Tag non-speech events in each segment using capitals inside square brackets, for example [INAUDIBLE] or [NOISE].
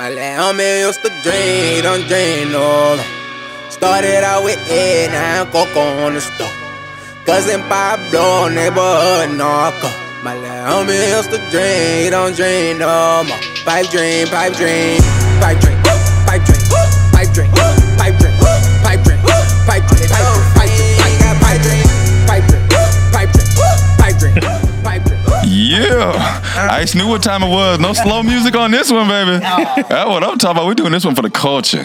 My little homie used to drain, don't drain no Started out with Ed, now Coco on the stove. Cousin Pablo, neighborhood. My little homie used to drain, don't drain no more. Pipe drain, pipe drain, pipe drain, pipe drain, pipe drain, pipe drain, pipe drain, pipe drain, pipe drain, pipe drain, pipe drain, pipe drain, pipe drain, pipe drain, pipe drain. Yeah. Ice knew what time it was. No slow music on this one, baby. That's what I'm talking about. We're doing this one for the culture.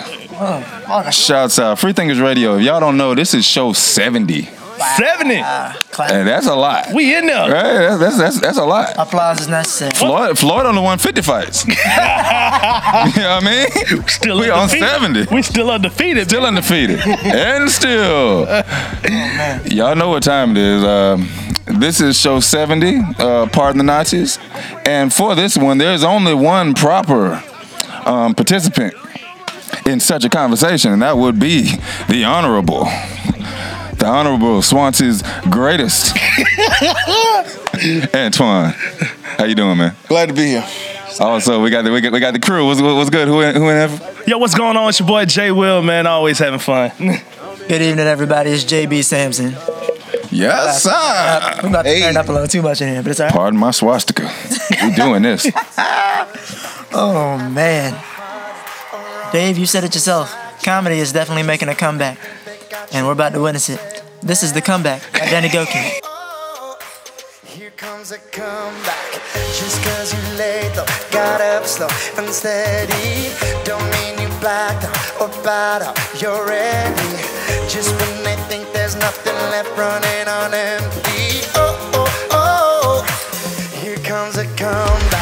Shouts out. Free Thinkers Radio. If y'all don't know, this is show 70. 70. And that's a lot. We in there. Right? That's, that's, that's, that's a lot. Applause is necessary. Floyd, Floyd on the 150 fights. [LAUGHS] you know what I mean? Still we on 70. We still undefeated. Still undefeated. and still. [LAUGHS] Oh, Y'all know what time it is. Um, this is show 70, uh, Pardon the Nazis. And for this one, there's only one proper um, participant in such a conversation, and that would be the Honorable. The Honorable Swansea's greatest. [LAUGHS] Antoine. How you doing, man? Glad to be here. Also, we got the we got, we got the crew. What's, what's good? Who in, who in there? Yo, what's going on? It's your boy Jay Will, man. Always having fun. [LAUGHS] Good evening, everybody. It's JB Sampson. Yes, sir. I'm about to turn up a little too much in here, but it's all right. Pardon my swastika. We doing this. [LAUGHS] Oh, man. Dave, you said it yourself. Comedy is definitely making a comeback, and we're about to witness it. This is The Comeback by Danny Gokey. Oh, here comes a comeback. Just cause you got up slow and steady. Don't mean you blacked out or out, you're ready. Just when they think there's nothing left running on empty. Oh, oh, oh. Here comes a comeback.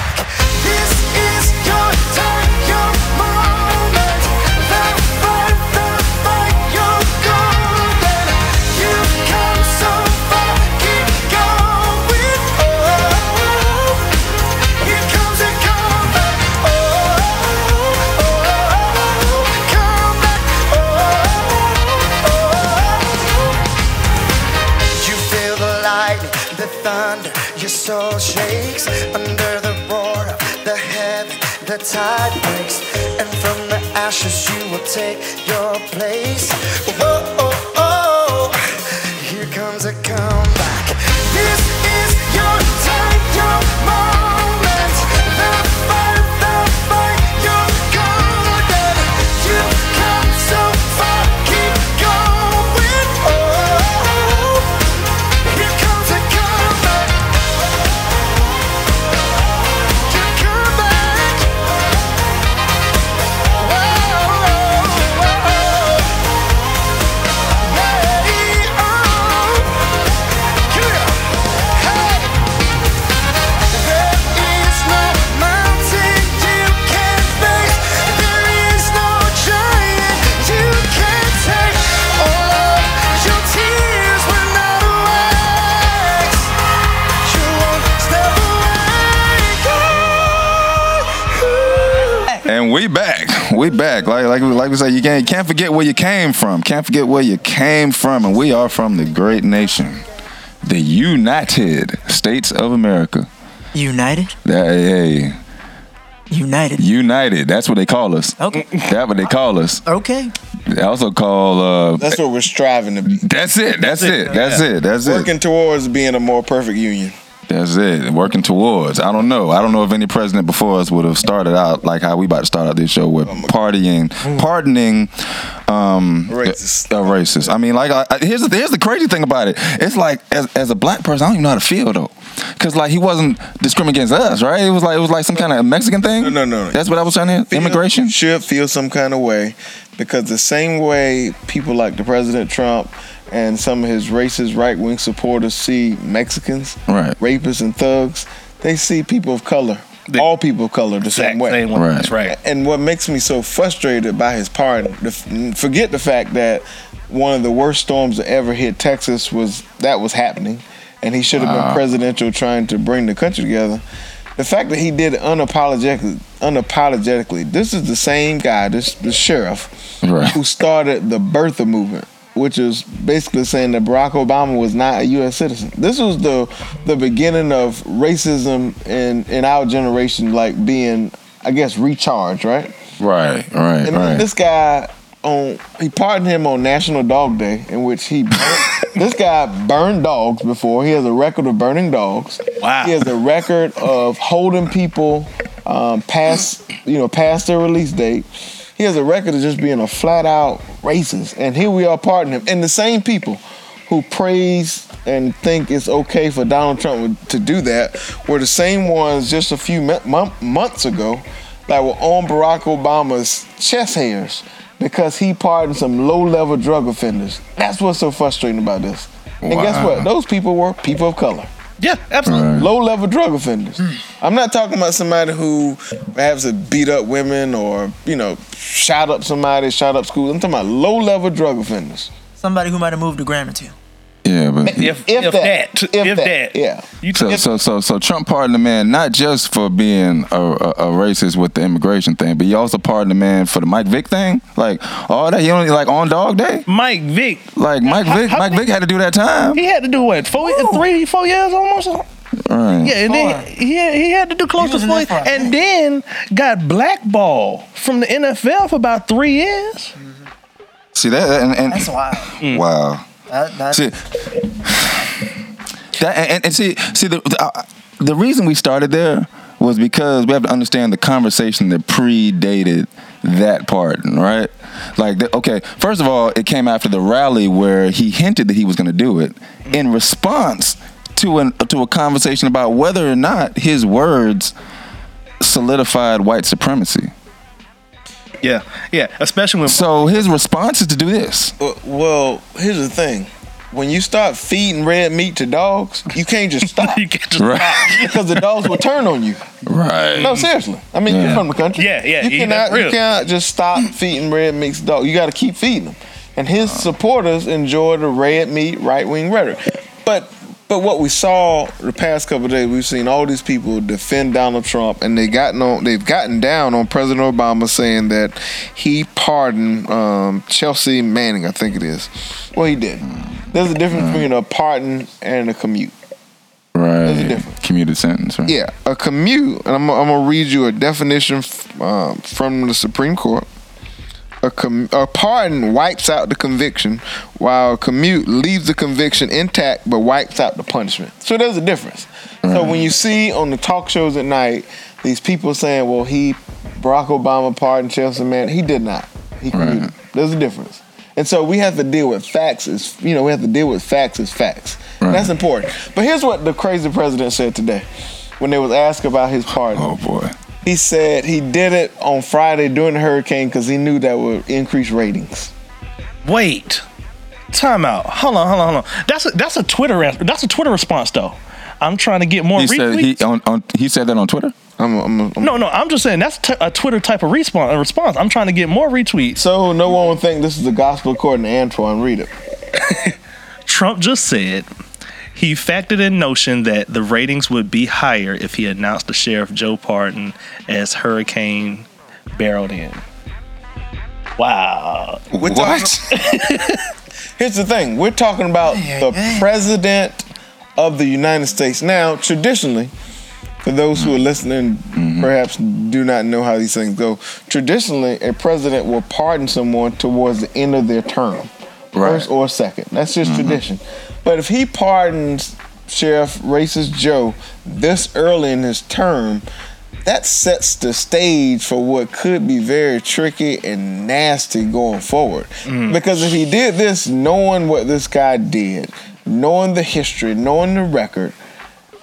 Tide breaks, and from the ashes you will take your place. Oh, We back. Like like like we say, you can't can't forget where you came from. Can't forget where you came from. And we are from the great nation, the United States of America. United? That, hey, United. United. That's what they call us. Okay. That's what they call us. Okay. They also call. Uh, That's what we're striving to be. that's it. That's it. That's Yeah. it. That's it. Working towards being a more perfect union. That's it. Working towards. I don't know. I don't know if any president before us would have started out like how we about to start out this show with partying, pardoning, um, Racist. A, a racist. I mean, like, I, here's the here's the crazy thing about it. It's like as, as a black person, I don't even know how to feel though, because like he wasn't discriminating against us, right? It was like it was like some kind of Mexican thing. No, no, no. That's what I was trying to. Feel- Immigration. should feel some kind of way because the same way people like the President Trump and some of his racist right wing supporters see Mexicans, Right. rapists, and thugs, they see people of color, all people of color, the same way. same way. Right. That's right. And what makes me so frustrated by his pardon, forget the fact that one of the worst storms that ever hit Texas was that was happening, and he should have been presidential trying to bring the country together. The fact that he did it unapologetically, unapologetically. This is the same guy, this the sheriff, Right. who started the birther movement, which is basically saying that Barack Obama was not a U.S. citizen. This was the the beginning of racism in in our generation, like being, I guess, recharged, right? Right, right, And right. this guy on he pardoned him on National Dog Day, in which he [LAUGHS] this guy burned dogs before. He has a record of burning dogs. Wow. He has a record of holding people um, past you know past their release date. He has a record of just being a flat out racist. And here we are pardoning him. And the same people who praise and think it's okay for Donald Trump to do that were the same ones just a few mo- mon- months ago that were on Barack Obama's chest hairs because he pardoned some low level drug offenders. That's what's so frustrating about this. And guess what? Those people were people of color. Yeah, absolutely. Low level drug offenders. Hmm. I'm not talking about somebody who perhaps have beat up women or, you know, shot up somebody, shot up schools. I'm talking about low level drug offenders. Somebody who might have moved a gram or two. Yeah, but If, If if, that. that, If if, that, that, yeah. You So, so, so, so Trump pardoned the man not just for being a, a, a racist with the immigration thing, but he also pardoned the man for the Mike Vick thing. Like all that, he only like on Dog Day. Mike Vick, Like Mike How- Vick, how Mike Vick had to do that time. he had to do what? Four, three, four years almost. Right. Yeah, and then he had, he had to do close He was to four, there for and then got blackballed from the NFL for about three years. See that? And, and That's wild. Mm. wow. That, See, that and, and, and see, see the the, uh, the reason we started there was because we have to understand the conversation that predated that part, right? Like, the, okay, first of all, it came after the rally where he hinted that he was going to do it in response to an to a conversation about whether or not his words solidified white supremacy. Yeah, yeah, especially when So his response is to do this. Well, well, here's the thing. When you start feeding red meat to dogs, you can't just [LAUGHS] stop you can't just Right. because [LAUGHS] the dogs will turn on you. Right. No, seriously. I mean, you're from the country. Yeah, yeah, You yeah, cannot, you cannot just stop [CLEARS THROAT] feeding red meat to dogs. You got to keep feeding them. And his uh. supporters enjoy the red meat, right wing rhetoric. But but what we saw the past couple of days, we've seen all these people defend Donald Trump, and they gotten on, they've gotten down on President Obama saying that he pardoned um, Chelsea Manning, I think it is. Well, he did. There's a difference between a pardon and a commute. Right. There's a difference. Commuted sentence. Right? Yeah, a commute, and I'm, I'm gonna read you a definition f- um, from the Supreme Court. A, com- a pardon wipes out the conviction, while a commute leaves the conviction intact but wipes out the punishment. So there's a difference. So when you see on the talk shows at night these people saying, "Well, he Barack Obama pardoned Chelsea man," he did not. He commuted. There's a difference. And so we have to deal with facts as you know we have to deal with facts as facts. And That's important. But here's what the crazy president said today when they was asked about his pardon. Oh boy. He said he did it on Friday during the hurricane because he knew that would increase ratings. wait, time out. Hold on, hold on, hold on. That's a, that's a Twitter. That's a Twitter response though. I'm trying to get more He said he on, on he said that on Twitter. I'm, I'm, I'm- no, no, I'm just saying that's t- a Twitter type of response. A response. I'm trying to get more retweets. So no one would think this is the gospel according to Antoine. Read it. [LAUGHS] Trump just said he factored in notion that the ratings would be higher if he announced the sheriff Joe Pardon as Hurricane barreled in. Wow. We're talking- [LAUGHS] Here's the thing: we're talking about the president of the United States. Now, traditionally, for those who are mm-hmm. listening, mm-hmm. perhaps do not know how these things go. Traditionally, a president will pardon someone towards the end of their term, first or second. That's just mm-hmm. tradition. But if he pardons Sheriff Racist Joe this early in his term, that sets the stage for what could be very tricky and nasty going forward. Mm. Because if he did this knowing what this guy did, knowing the history, knowing the record,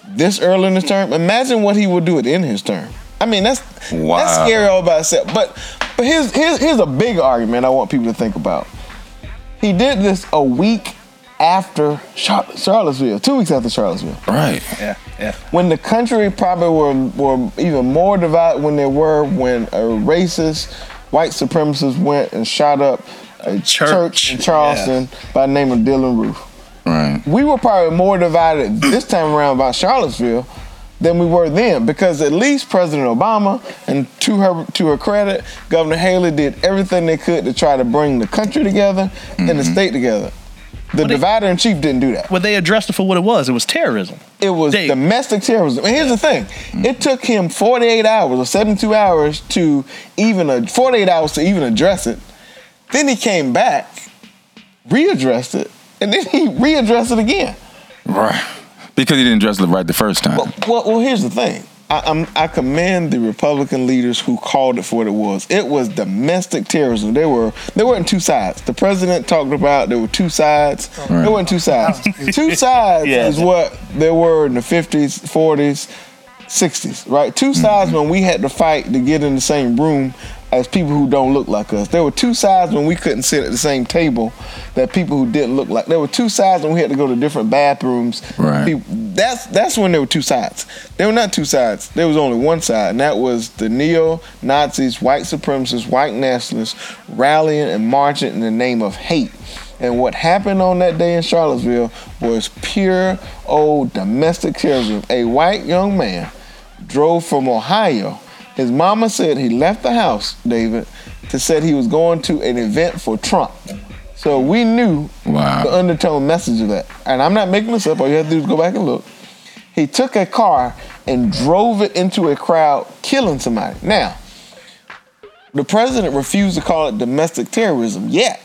this early in his term, imagine what he would do end of his term. I mean, that's that's scary all by itself. But but here's here's here's a big argument I want people to think about. He did this a week after Char- Charlottesville, two weeks after Charlottesville. Right. Yeah, yeah. When the country probably were, were even more divided when they were when a racist white supremacist went and shot up a church, Church, in Charleston by the name of Dylann Roof. Right. We were probably more divided this time around about Charlottesville than we were then because at least President Obama and to her to her credit, Governor Haley did everything they could to try to bring the country together and the mm-hmm. state together. The divider in chief didn't do that. Well, they addressed it for what it was. It was terrorism. It was They- domestic terrorism. And here's the thing: mm. it took him 48 hours or 72 hours to even a 48 hours to even address it. Then he came back, readdressed it, and then he readdressed it again. Right. Because he didn't address it right the first time. Well, well, well here's the thing. I, I'm, I commend the Republican leaders who called it for what it was. It was domestic terrorism. There were there weren't two sides. The president talked about there were two sides. Right. There weren't two sides. [LAUGHS] two sides Yeah. is what there were in the 50s, 40s, 60s. Right. Two sides mm-hmm. when we had to fight to get in the same room as people who don't look like us. There were two sides when we couldn't sit at the same table that people who didn't look like. There were two sides when we had to go to different bathrooms. Right. People- that's that's when there were two sides. There were not two sides. There was only one side, and that was the neo Nazis, white supremacists, white nationalists rallying and marching in the name of hate. And what happened on that day in Charlottesville was pure old domestic terrorism. A white young man drove from Ohio. His mama said he left the house, David, to said he was going to an event for Trump. So we knew Wow. the undertone message of that. And I'm not making this up. All you have to do is go back and look. He took a car and drove it into a crowd, killing somebody. Now, the president refused to call it domestic terrorism yet.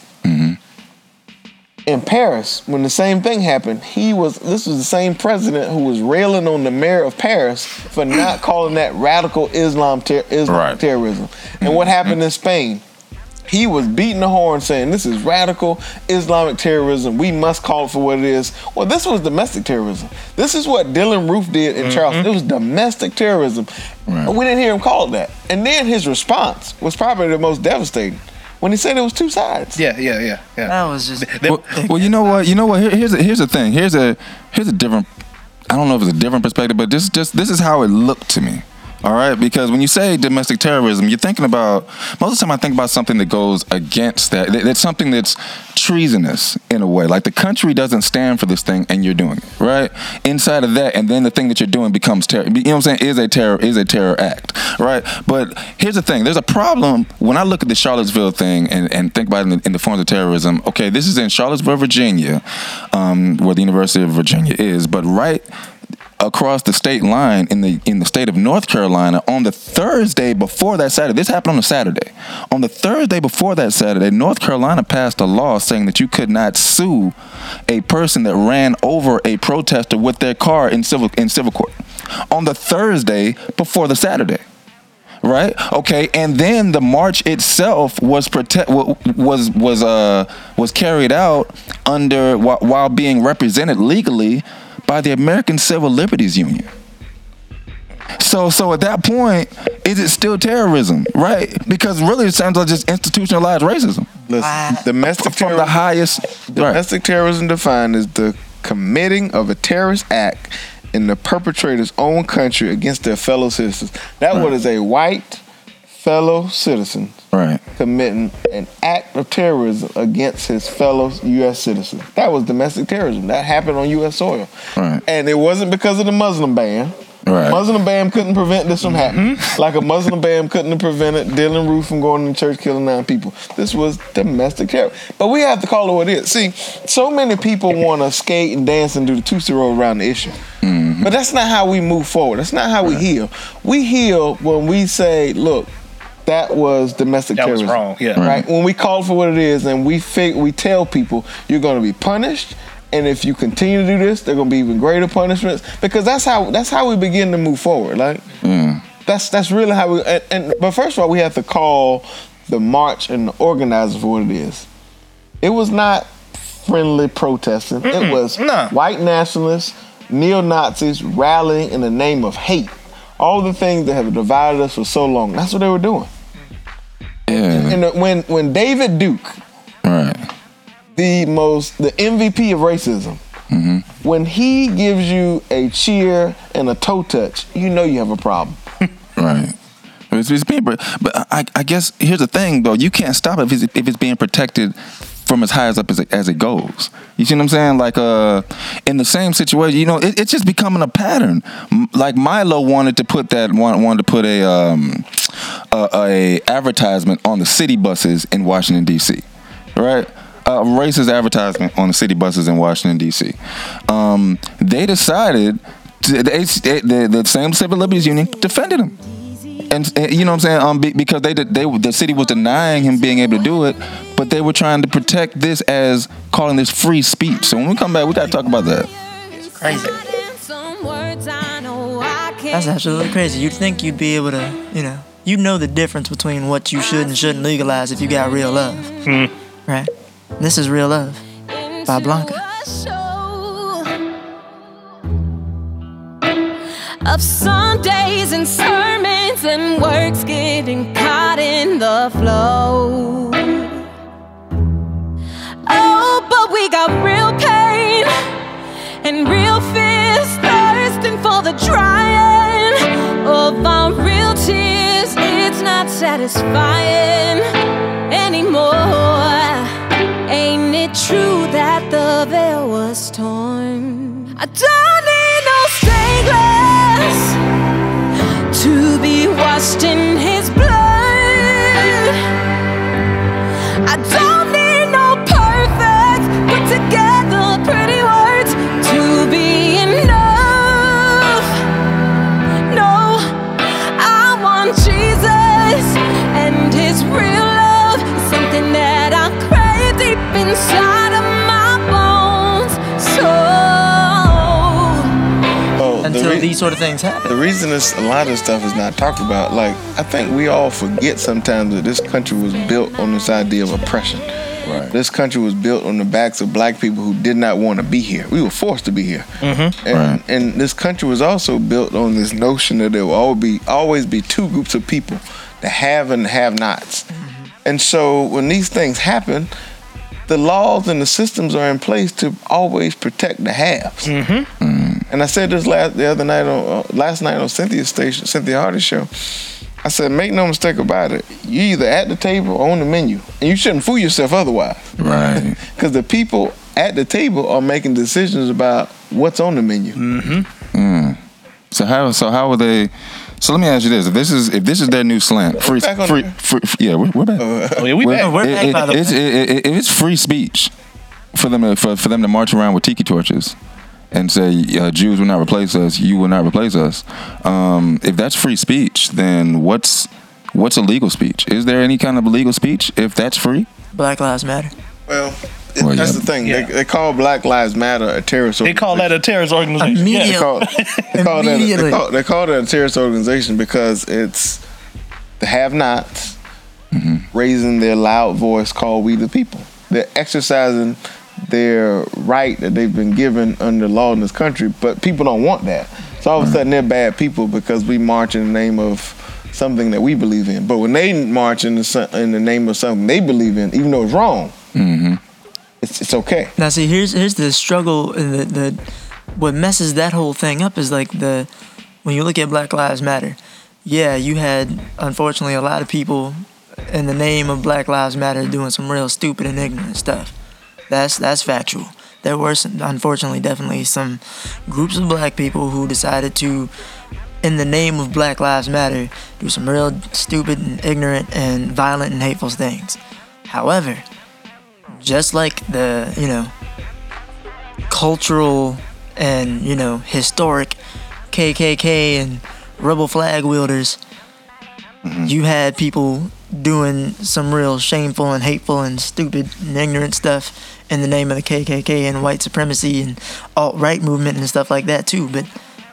In Paris, when the same thing happened, he was this was the same president who was railing on the mayor of Paris for [CLEARS THROAT] not calling that radical Islam, ter- Islam Right. terrorism. And mm-hmm. what happened in Spain? He was beating the horn saying this is radical Islamic terrorism. We must call it for what it is. Well, this was domestic terrorism. This is what Dylann Roof did in mm-hmm. Charleston. It was domestic terrorism. Right. We didn't hear him call it that. And then his response was probably the most devastating when he said it was two sides. Yeah, yeah, yeah, yeah. That was just. well, well, you know what? You know what? Here, here's a, here's the thing. Here's a here's a different. I don't know if it's a different perspective, but this just this is how it looked to me. All right, because when you say domestic terrorism, you're thinking about most of the time. I think about something that goes against that. That- That's something that's treasonous in a way. Like the country doesn't stand for this thing, and you're doing it right inside of that, and then the thing that you're doing becomes terror. You know what I'm saying? Is a terror is a terror act, right? But here's the thing: there's a problem when I look at the Charlottesville thing and, and think about it in the, in the forms of terrorism. Okay, this is in Charlottesville, Virginia, um, where the University of Virginia is, but right across the state line in the in the state of North Carolina on the Thursday before that Saturday. This happened on a Saturday. On the Thursday before that Saturday, North Carolina passed a law saying that you could not sue a person that ran over a protester with their car in civil in civil court. On the Thursday before the Saturday. Right. Okay. And then the march itself was protect wa- was was uh was carried out under while being represented legally by the American Civil Liberties Union. So so at that point, is it still terrorism? Right. Because really, it sounds like just institutionalized racism Listen, domestic from the terrorism. highest. Right. Domestic terrorism defined as the committing of a terrorist act in the perpetrator's own country against their fellow citizens. That Right. what is a white fellow citizen Right. committing an act of terrorism against his fellow U.S. citizens. That was domestic terrorism. That happened on U.S. soil. Right. And it wasn't because of the Muslim ban. Right. Muslim ban couldn't prevent this from happening. Mm-hmm. Like a Muslim ban couldn't have prevented Dylann Roof from going to church killing nine people. This was domestic terror. But we have to call it what it is. See, so many people want to skate and dance and do the Tootsie Roll around the issue. Mm-hmm. But that's not how we move forward. That's not how we heal. We heal when we say, look, that was domestic That was terrorism. wrong, yeah. Right. When we call for what it is and we fig- we tell people you're going to be punished, and if you continue to do this, there are going to be even greater punishments because that's how that's how we begin to move forward. Like mm. that's that's really how we. And, and but first of all, we have to call the march and the organizer for what it is. It was not friendly protesting. It was nah. white nationalists, neo Nazis rallying in the name of hate. All the things that have divided us for so long. That's what they were doing. Yeah. And uh, when when David Duke Right. the most the MVP of racism. Mm-hmm. When he gives you a cheer and a toe touch, you know you have a problem. [LAUGHS] Right. It's, it's being, but I, I guess here's the thing though. You can't stop it if it's, if it's being protected from as high as up as it, as it goes. You see what I'm saying? Like uh, in the same situation, you know, it, it's just becoming a pattern. Like Milo wanted to put that want, wanted to put a um, a, a advertisement on the city buses in Washington D.C. Right. A racist advertisement on the city buses in Washington D.C. Um, they decided to, they, they, the, the same civil liberties union defended him and, and you know what I'm saying? Um, be, because they did, they the city was denying him being able to do it, but they were trying to protect this as calling this free speech. So when we come back, we got to talk about that. It's Crazy. That's absolutely crazy. You'd think you'd be able to, you know, you know the difference between what you should and shouldn't legalize if you got real love. Right? This is real love by Blanca. of Sundays and sermons and works getting caught in the flow. Oh, but we got real pain and real fears thirsting for the drying of our real tears. It's not satisfying anymore. Ain't it true that the veil was torn? I don't need no stained glass to be washed in his these sort of things happen. The reason this a lot of stuff is not talked about, like I think we all forget sometimes that this country was built on this idea of oppression. Right. This country was built on the backs of black people who did not want to be here. We were forced to be here. Mm-hmm. And, Right. and this country was also built on this notion that there will always be always be two groups of people, the have and the have-nots. Mm-hmm. And so when these things happen, the laws and the systems are in place to always protect the haves. And I said this last the other night on uh, last night on Cynthia's station, Cynthia Hardy's show. I said, make no mistake about it. You either at the table or on the menu, and you shouldn't fool yourself otherwise. Right. [LAUGHS] Because the people at the table are making decisions about what's on the menu. Mm-hmm. So how so how would they? So let me ask you this: If this is if this is their new slant, free, back on free, free, yeah, we're, we're back. [LAUGHS] Oh yeah, we We're- back. We're it- back, it- by the it's, it, it, it's free speech for them to, for, for them to march around with tiki torches and say uh, Jews will not replace us, you will not replace us. Um, if that's free speech, then what's what's illegal speech? Is there any kind of illegal speech if that's free? Black Lives Matter. Well, it- Well, that's yeah. the thing. Yeah. They, they call Black Lives Matter a terrorist They call that a terrorist organization. Immediate- They call, they, call that, Immediately. they, call, they call that a terrorist organization because it's the have-nots raising their loud voice called "We the People." They're exercising their right that they've been given under law in this country, but people don't want that. So all of a sudden they're bad people because we march in the name of something that we believe in. But when they march in the in the name of something they believe in, even though it's wrong, Mm-hmm. it's it's okay. Now, see, here's here's the struggle. and The the what messes that whole thing up is like the when you look at Black Lives Matter. Yeah, you had unfortunately a lot of people in the name of Black Lives Matter doing some real stupid and ignorant stuff. That's that's factual. There were some, unfortunately definitely some groups of black people who decided to in the name of Black Lives Matter do some real stupid and ignorant and violent and hateful things. However, just like the you know cultural and you know historic KKK and rebel flag wielders, mm-hmm. you had people doing some real shameful and hateful and stupid and ignorant stuff in the name of the KKK and white supremacy and alt right movement and stuff like that too. But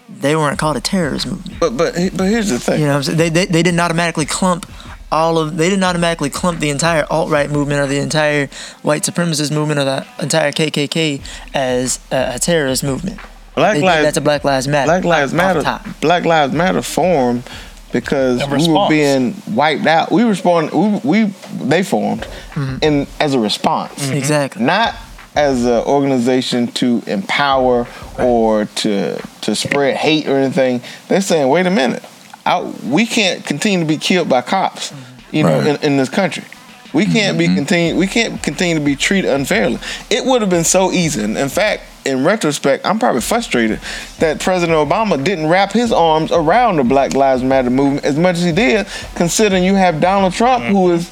they weren't called a terrorist movement. But but but here's the thing. You know, what I'm saying? they, they they didn't automatically clump all of they didn't automatically clump the entire alt right movement or the entire white supremacist movement or the entire KKK as a, a terrorist movement. Black they Lives did that to Black Lives Matter. Black Lives Matter. Black Lives Matter formed because we were being wiped out. We responded. We, we they formed Mm-hmm. in as a response, mm-hmm. Exactly. not as an organization to empower or to to spread hate or anything. They're saying, wait a minute, I, we can't continue to be killed by cops, mm-hmm. you know, Right. in, in this country. We can't be mm-hmm. continue. We can't continue to be treated unfairly. It would have been so easy. And in fact, in retrospect, I'm probably frustrated that President Obama didn't wrap his arms around the Black Lives Matter movement as much as he did, considering you have Donald Trump, who is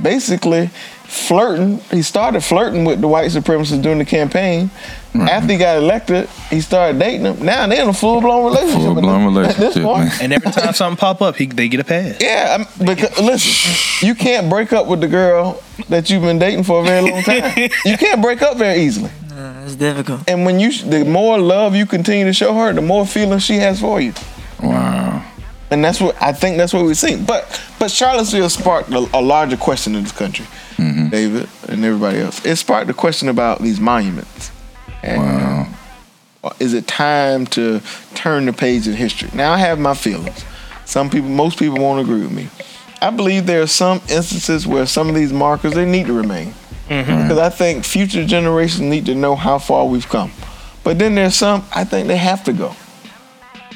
basically flirting. He started flirting with the white supremacists during the campaign. After he got elected, he started dating them. Now they're in a full blown relationship. Full blown At this relationship, point. And every time something pop up, he, they get a pass. yeah, I'm, because listen, you can't break up with the girl that you've been dating for a very long time. [LAUGHS] you can't break up very easily. Uh, it's difficult. And when you, the more love you continue to show her, the more feelings she has for you. Wow. And that's what I think. That's what we've seen. But but Charlottesville sparked a, a larger question in this country, David and everybody else. It sparked a question about these monuments. And Wow. uh, is it time to turn the page in history? Now I have my feelings. Some people, most people won't agree with me. I believe there are some instances where some of these markers they need to remain Mm-hmm. because I think future generations need to know how far we've come. But then there's some I think they have to go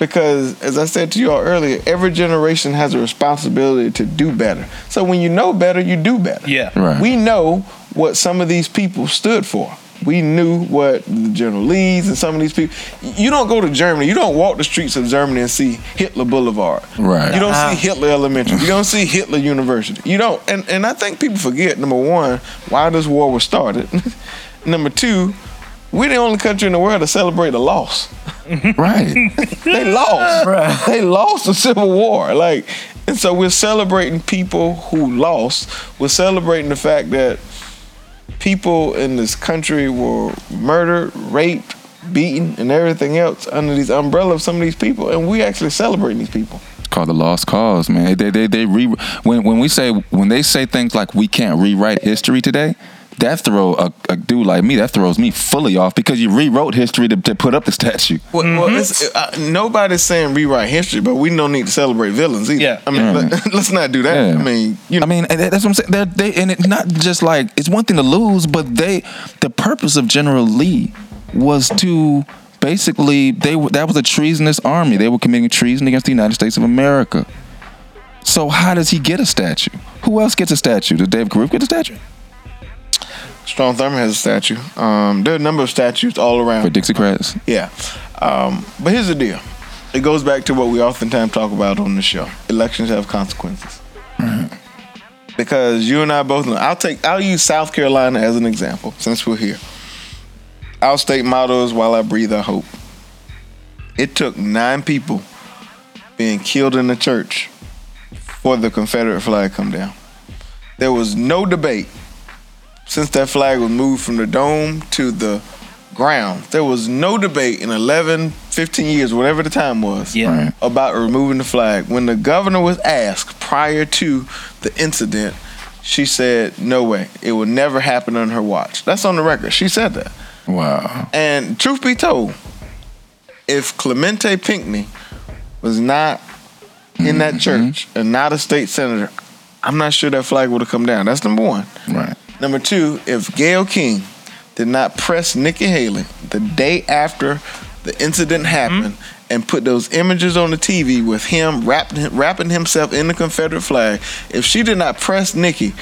because, as I said to you all earlier, every generation has a responsibility to do better. So when you know better, you do better. Yeah. Right. We know what some of these people stood for. We knew what the General Lees and some of these people. You don't go to Germany. You don't walk the streets of Germany and see Hitler Boulevard. Right. You don't Uh-huh. see Hitler Elementary. You don't see Hitler University. You don't. And and I think people forget number one why this war was started. [LAUGHS] number two, we're the only country in the world to celebrate a loss. [LAUGHS] Right. They lost. [LAUGHS] Bruh. They lost the Civil War. Like, and so we're celebrating people who lost. We're celebrating the fact that people in this country were murdered, raped, beaten, and everything else under these umbrella of some of these people, and we actually celebrating these people. It's called the lost cause, man. They they they re when when we say when they say things like we can't rewrite history today, that throw a, a dude like me that throws me fully off because you rewrote history to, to put up the statue. Well, well it's, uh, nobody's saying rewrite history, but we don't need to celebrate villains either. Yeah. I mean, let, [LAUGHS] us not do that. Yeah. I mean, you know, I mean, that's what I'm saying. They're, they and it's not just like it's one thing to lose, but they the purpose of General Lee was to basically they that was a treasonous army. They were committing treason against the United States of America. So how does he get a statue? Who else gets a statue? Does Dave Caruth get a statue Strom Thurmond has a statue. Um, there are a number of statues all around. for Dixiecrats? Yeah. Um, but here's the deal. It goes back to what we oftentimes talk about on the show. Elections have consequences. Because you and I both know. I'll take I'll use South Carolina as an example since we're here. Our state motto is while I breathe I hope. It took nine people being killed in the church for the Confederate flag to come down. There was no debate since that flag was moved from the dome to the ground. There was no debate in 11, 15 years, whatever the time was, Yeah. Right. about removing the flag. When the governor was asked prior to the incident, she said, no way. It will never happen on her watch. That's on the record. She said that. Wow. And truth be told, if Clementa Pinckney was not in that mm-hmm. church and not a state senator, I'm not sure that flag would have come down. That's number one. Right. Number two, if Gayle King did not press Nikki Haley the day after the incident happened and put those images on the TV with him wrapping, wrapping himself in the Confederate flag, if she did not press Nikki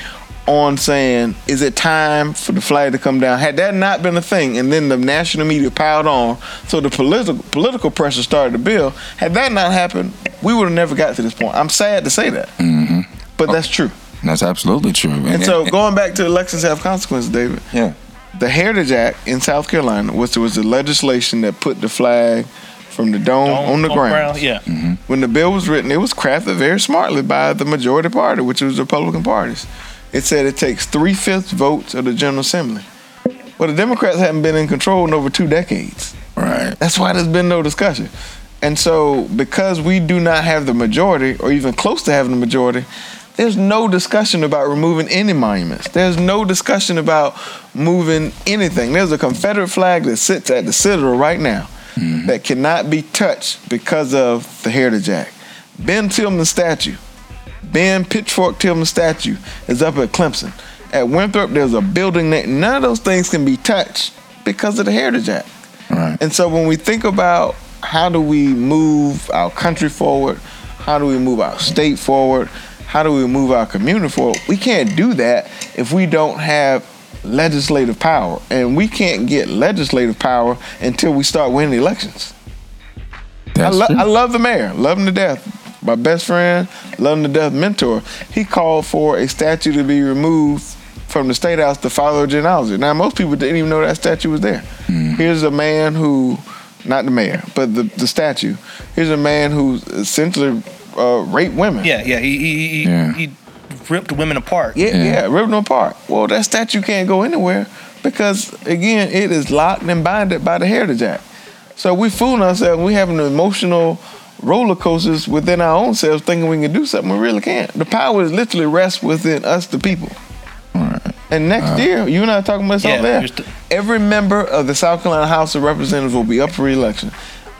on saying, is it time for the flag to come down? Had that not been a thing, and then the national media piled on, so the political political pressure started to build. Had that not happened, we would have never got to this point. I'm sad to say that, Mm-hmm. but that's true. That's absolutely true. And so going back to elections have consequences, David. yeah. The Heritage Act in South Carolina was was the legislation that put the flag from the dome, Dome on the on ground. ground, yeah. Mm-hmm. When the bill was written, it was crafted very smartly by the majority party, which was the Republican parties. It said it takes three fifths votes of the General Assembly. Well, the Democrats haven't been in control in over two decades. Right. That's why there's been no discussion. And so, because we do not have the majority, or even close to having the majority, there's no discussion about removing any monuments. There's no discussion about moving anything. There's a Confederate flag that sits at the Citadel right now mm-hmm. that cannot be touched because of the Heritage Act. Ben Tillman statue, Ben Pitchfork Tillman statue is up at Clemson. At Winthrop, there's a building that none of those things can be touched because of the Heritage Act. Right. And so when we think about how do we move our country forward, how do we move our state forward, how do we move our community forward, we can't do that if we don't have legislative power. And we can't get legislative power until we start winning elections. I, lo- I love the mayor, love him to death. My best friend, love him to death mentor. He called for a statue to be removed from the state house to follow genealogy. Now, most people didn't even know that statue was there. Mm-hmm. Here's a man who, not the mayor, but the, the statue. Here's a man who essentially uh, raped women. Yeah, yeah. He he, he, Yeah. he ripped women apart. Yeah, yeah, ripped them apart. Well, that statue can't go anywhere because, again, it is locked and binded by the Heritage Act. So we fooling ourselves. We having emotional roller coasters within our own selves, thinking we can do something we really can't. The power is literally rests within us, the people. And next year, you and I are talking about something Yeah, there. just- Every member of the South Carolina House of Representatives will be up for re-election.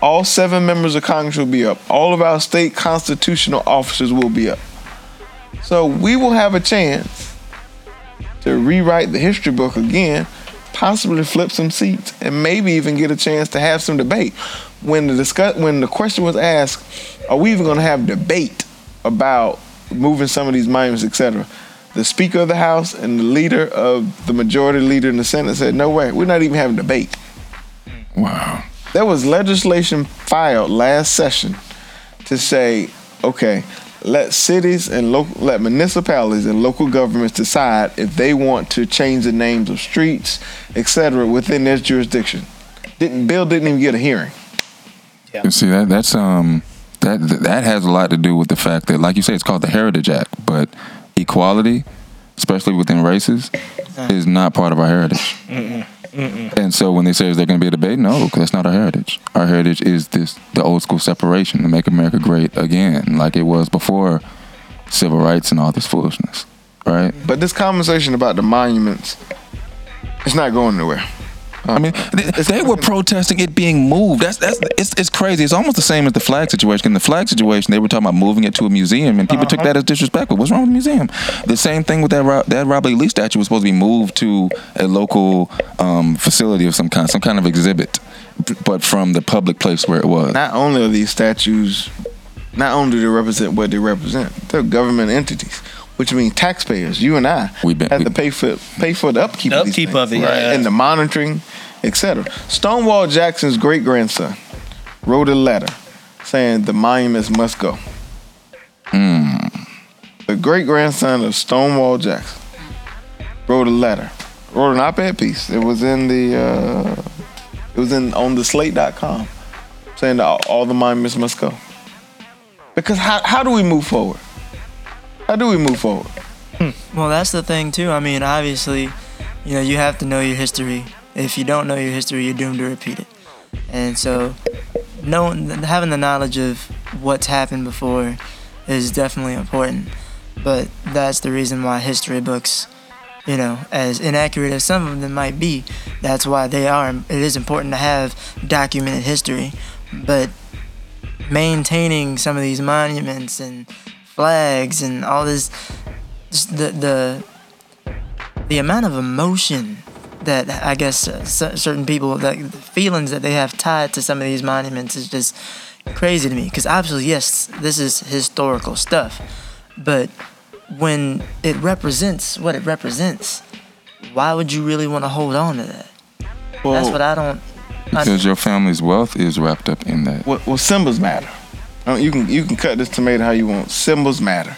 All seven members of Congress will be up. All of our state constitutional officers will be up. So we will have a chance to rewrite the history book again, possibly flip some seats, and maybe even get a chance to have some debate. When the discuss, when the question was asked, are we even going to have debate about moving some of these monuments, etc.? The Speaker of the House and the leader of the majority leader in the Senate said, "No way, we're not even having debate." Wow. There was legislation filed last session to say, okay, let cities and local, let municipalities and local governments decide if they want to change the names of streets, etc., within their jurisdiction. Didn't bill didn't even get a hearing. You see that that's um that that has a lot to do with the fact that, like you say, it's called the Heritage Act, but equality, especially within races, is not part of our heritage. And so when they say is there going to be a debate, no, because that's not our heritage. Our heritage is this the old school separation to make America great again, like it was before civil rights and all this foolishness, right? But this conversation about the monuments, it's not going nowhere. I mean, they, they were protesting it being moved. That's that's it's, it's crazy. It's almost the same as the flag situation. In the flag situation, they were talking about moving it to a museum, and people took that as disrespectful. What's wrong with the museum? The same thing with that that Robert E. Lee statue was supposed to be moved to a local um, facility of some kind, some kind of exhibit, but from the public place where it was. Not only are these statues, not only do they represent what they represent, they're government entities, which means taxpayers. You and I We been- have we- to pay for pay for the upkeep, The of, these upkeep things, of it, yeah. and the monitoring, etc. Stonewall Jackson's great grandson wrote a letter saying the monuments must go. The great grandson of Stonewall Jackson wrote a letter, wrote an op-ed piece. It was in the uh, it was in on the slate.com saying that all, all the monuments must go. Because how, how do we move forward? How do we move forward? Hmm. Well, that's the thing too. I mean, obviously, you know, you have to know your history. If you don't know your history, you're doomed to repeat it. And so, knowing, having the knowledge of what's happened before is definitely important. But that's the reason why history books, you know, as inaccurate as some of them might be, that's why they are. It is important to have documented history, but maintaining some of these monuments and flags and all this just the the the amount of emotion that I guess uh, cer- certain people that the feelings that they have tied to some of these monuments is just crazy to me because obviously yes this is historical stuff but when it represents what it represents why would you really want to hold on to that that's what I don't Because your family's wealth is wrapped up in that. Well, well symbols matter. Uh, You can you can cut this tomato how you want. Symbols matter.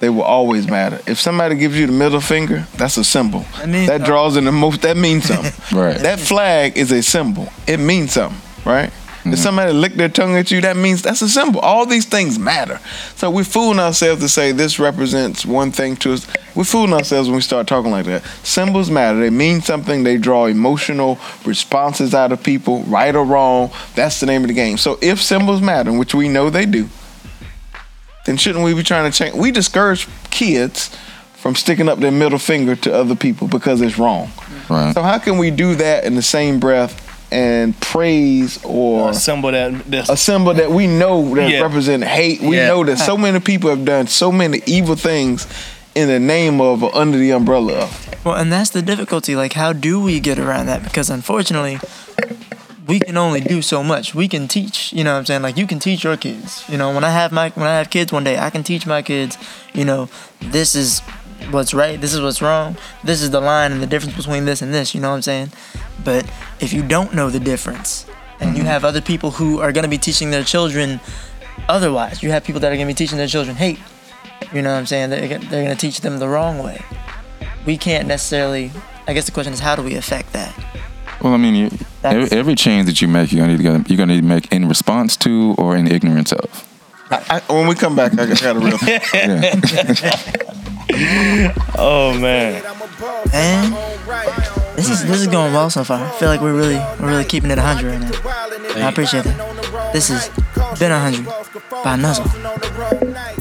They will always matter. If somebody gives you the middle finger, that's a symbol. That means that draws in the most. That means something. [LAUGHS] Right. That flag is a symbol. It means something, right? If mm-hmm. somebody lick their tongue at you, that means that's a symbol. All these things matter. So we're fooling ourselves to say this represents one thing to us. We're fooling ourselves when we start talking like that. Symbols matter. They mean something. They draw emotional responses out of people, right or wrong. That's the name of the game. So if symbols matter, which we know they do, then shouldn't we be trying to change? We discourage kids from sticking up their middle finger to other people because it's wrong. Right. So how can we do that in the same breath and praise or a symbol that that's a symbol that we know that Yeah. represent hate. We Yeah. know that so many people have done so many evil things in the name of or under the umbrella of. Well, and that's the difficulty. Like, how do we get around that? Because unfortunately, we can only do so much. We can teach, you know what I'm saying? Like, you can teach your kids. You know, when I have my when I have kids one day, I can teach my kids, you know, this is what's right, this is what's wrong, this is the line and the difference between this and this, you know what I'm saying? But if you don't know the difference and you mm-hmm. have other people who are going to be teaching their children otherwise, you have people that are going to be teaching their children hate. You know what I'm saying? They're, they're going to teach them the wrong way. We can't necessarily. I guess the question is, how do we affect that? Well, I mean, you, every, every change that you make, you're gonna need to you're gonna need to make in response to or in ignorance of. I, I, when we come back, I got a real. [LAUGHS] [LAUGHS] oh man. And this is this is going well so far. I feel like we're really we're really keeping it 100 right now. And I appreciate that. This has been 100 by Nuzzle.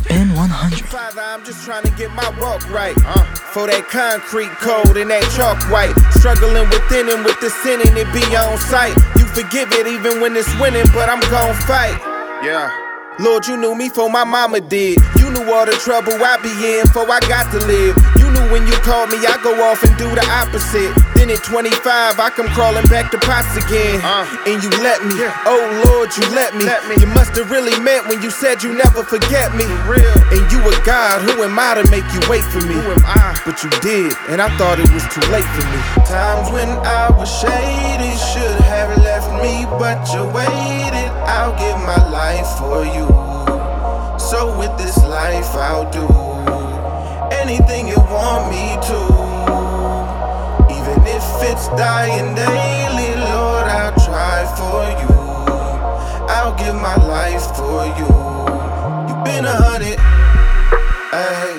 In 100. Father, I'm just trying to get my walk right. Uh, for that concrete cold and that chalk white. Struggling within and with the sin and it be on sight. You forgive it even when it's winning, but I'm gon' fight. Yeah. Lord, you knew me for my mama did. You knew all the trouble I be in for I got to live. Knew when you called me, I go off and do the opposite. Then at 25, I come crawling back to pots again. Uh. And you let me. Oh Lord, you let me. You must have really meant when you said you never forget me. Real. And you a God, who am I to make you wait for me? Who am I? But you did, and I thought it was too late for me. Times when I was shady, should have left me, but you waited. I'll give my life for you. So with this life, I'll do anything you want me to. Even if it's dying daily, Lord, I'll try for you. I'll give my life for you. You've been a hundred. Ay.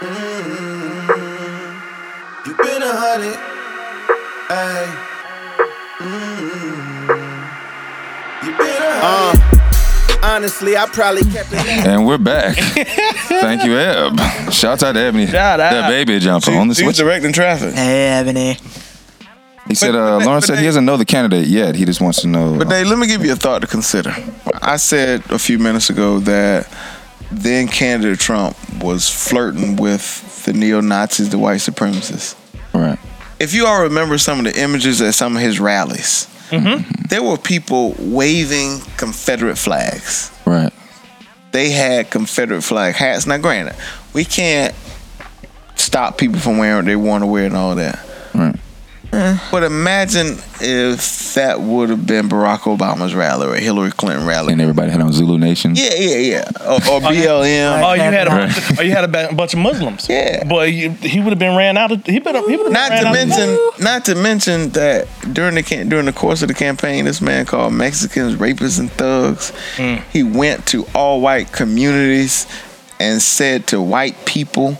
Mm. You've been a hundred. Ay. Mm. You've been a hundred. Honestly, I probably kept it. And we're back. [LAUGHS] Thank you, Eb. Shout out to Ebony. Shout out. That baby jumper on the She's switch. directing traffic. Hey, Ebony. He said, uh, but- Lauren said they- he doesn't know the candidate yet. He just wants to know. But Dave, let me give you a thought to consider. I said a few minutes ago that then candidate Trump was flirting with the neo Nazis, the white supremacists. right. If you all remember some of the images at some of his rallies, Mm-hmm. there were people waving Confederate flags. Right. They had Confederate flag hats. Now, granted, we can't stop people from wearing what they want to wear and all that. Right. [LAUGHS] But imagine if that would have been Barack Obama's rally or Hillary Clinton rally. And everybody had on Zulu Nation. Yeah, yeah, yeah. Or, or oh, BLM. Oh, you had a Right. bunch, oh, you had a ba- bunch of Muslims. Yeah. But you, he would have been ran out of. He would have. He would have Not ran to out of- mention, not to mention that during the cam- during the course of the campaign, this man called Mexicans rapists and thugs. Hmm. He went to all white communities and said to white people,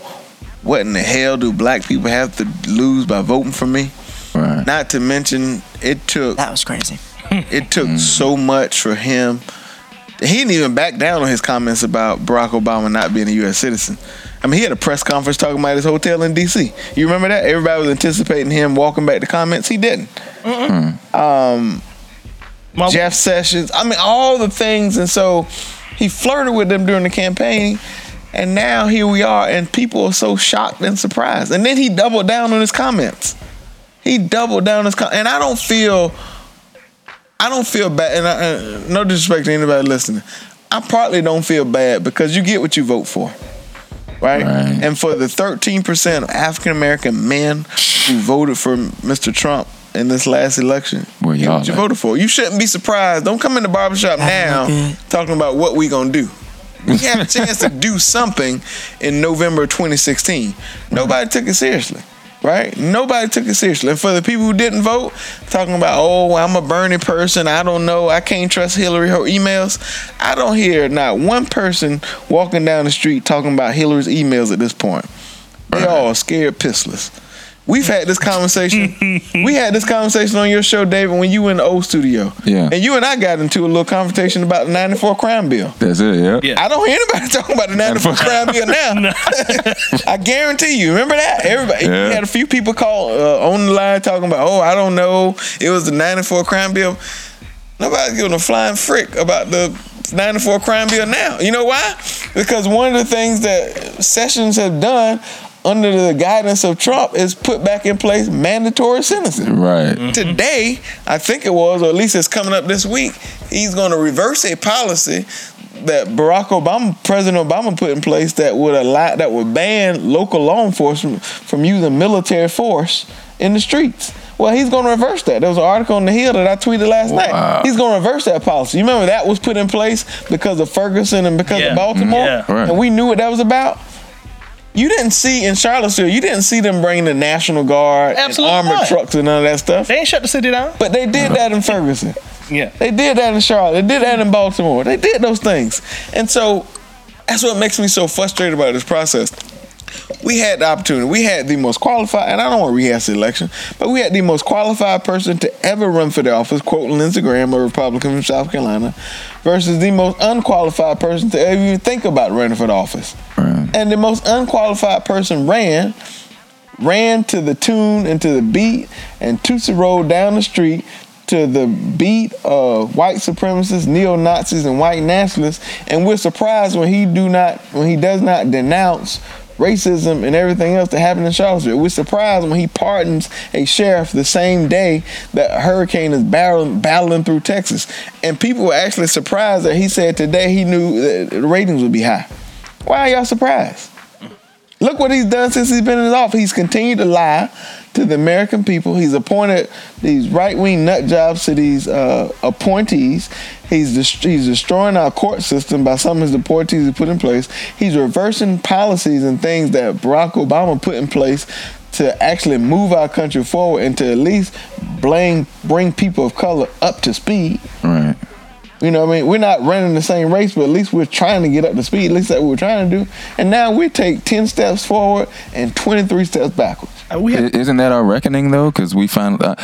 "What in the hell do black people have to lose by voting for me?" Right. Not to mention, it took That was crazy. [LAUGHS] it took so much for him. He didn't even back down on his comments about Barack Obama not being a U.S. citizen. I mean, he had a press conference talking about his hotel in D.C. You remember that? Everybody was anticipating him walking back to comments. He didn't. Um, My- Jeff Sessions. I mean, all the things, and so he flirted with them during the campaign. And now here we are, and people are so shocked and surprised. And then he doubled down on his comments. He doubled down his com- and I don't feel, I don't feel bad. And I, uh, no disrespect to anybody listening, I partly don't feel bad because you get what you vote for, right? Right. And for the 13% of African American men who voted for Mr. Trump in this last election, Where you, y'all what you voted for. You shouldn't be surprised. Don't come in the barbershop now talking about what we gonna do. [LAUGHS] We had a chance to do something in November 2016. Nobody took it seriously, right? Nobody took it seriously. And for the people who didn't vote, talking about, oh, I'm a Bernie person. I don't know. I can't trust Hillary. Her emails. I don't hear not one person walking down the street talking about Hillary's emails at this point. They all scared pissless. We've had this conversation. [LAUGHS] we had this conversation on your show, David, when you were in the old studio. Yeah. And you and I got into a little conversation about the 94 crime bill. That's it. Yeah. I don't hear anybody [LAUGHS] talking about the 94 crime bill now. [LAUGHS] I guarantee you. Remember that? Everybody Yeah. you had a few people call uh, on the line talking about, oh, I don't know. It was the 94 crime bill. Nobody's giving a flying frick about the 94 crime bill now. You know why? Because one of the things that Sessions have done under the guidance of Trump is put back in place mandatory sentencing. Right. Mm-hmm. Today, I think it was, or at least it's coming up this week, he's going to reverse a policy that Barack Obama, President Obama, put in place that would allow that would ban local law enforcement from using military force in the streets. Well, he's going to reverse that. There was an article on the Hill that I tweeted last night. He's going to reverse that policy. You remember that was put in place because of Ferguson and because Yeah. of Baltimore, mm-hmm. Yeah. Right. and we knew what that was about. You didn't see in Charlottesville. You didn't see them bring the National Guard Absolutely and armored not. trucks and none of that stuff. They ain't shut the city down. But they did that in Ferguson. Yeah. They did that in Charlotte. They did that in Baltimore. They did those things. And so that's what makes me so frustrated about this process. We had the opportunity. We had the most qualified, and I don't want to rehash the election, but we had the most qualified person to ever run for the office, quoting Lindsey Graham, a Republican from South Carolina, versus the most unqualified person to ever even think about running for the office. And the most unqualified person ran, ran to the tune and to the beat, and Tootsie rolled down the street to the beat of white supremacists, neo Nazis, and white nationalists. And we're surprised when he do not, when he does not denounce racism and everything else that happened in Charlottesville. We're surprised when he pardons a sheriff the same day that a hurricane is battling, battling through Texas. And people were actually surprised that he said today he knew that the ratings would be high. Why are y'all surprised? Look what he's done since he's been in office. He's continued to lie to the American people. He's appointed these right wing nut jobs to these uh, appointees. He's dest- he's destroying our court system by some of his appointees he put in place. He's reversing policies and things that Barack Obama put in place to actually move our country forward and to at least blame bring people of color up to speed. Right. You know what I mean? We're not running the same race, but at least we're trying to get up to speed. At least that's what we're trying to do. And now we take 10 steps forward and 23 steps backwards. Uh, we I- Isn't that our reckoning though? Because we found uh,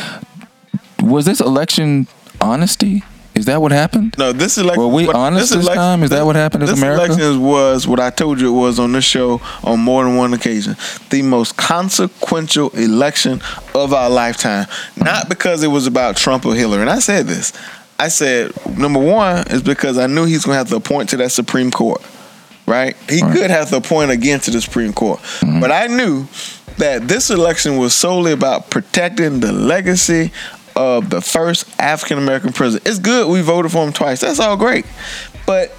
was this election honesty? Is that what happened? No, this election. Were we honest this time? Is that what happened as this America? election was what I told you it was on this show on more than one occasion. The most consequential election of our lifetime. Not because it was about Trump or Hillary. And I said this. I said, number one is because I knew he's going to have to appoint to that Supreme Court. Right? He could have to appoint again to the Supreme Court. Mm-hmm. But I knew that this election was solely about protecting the legacy of the first African American president. It's good we voted for him twice. That's all great. But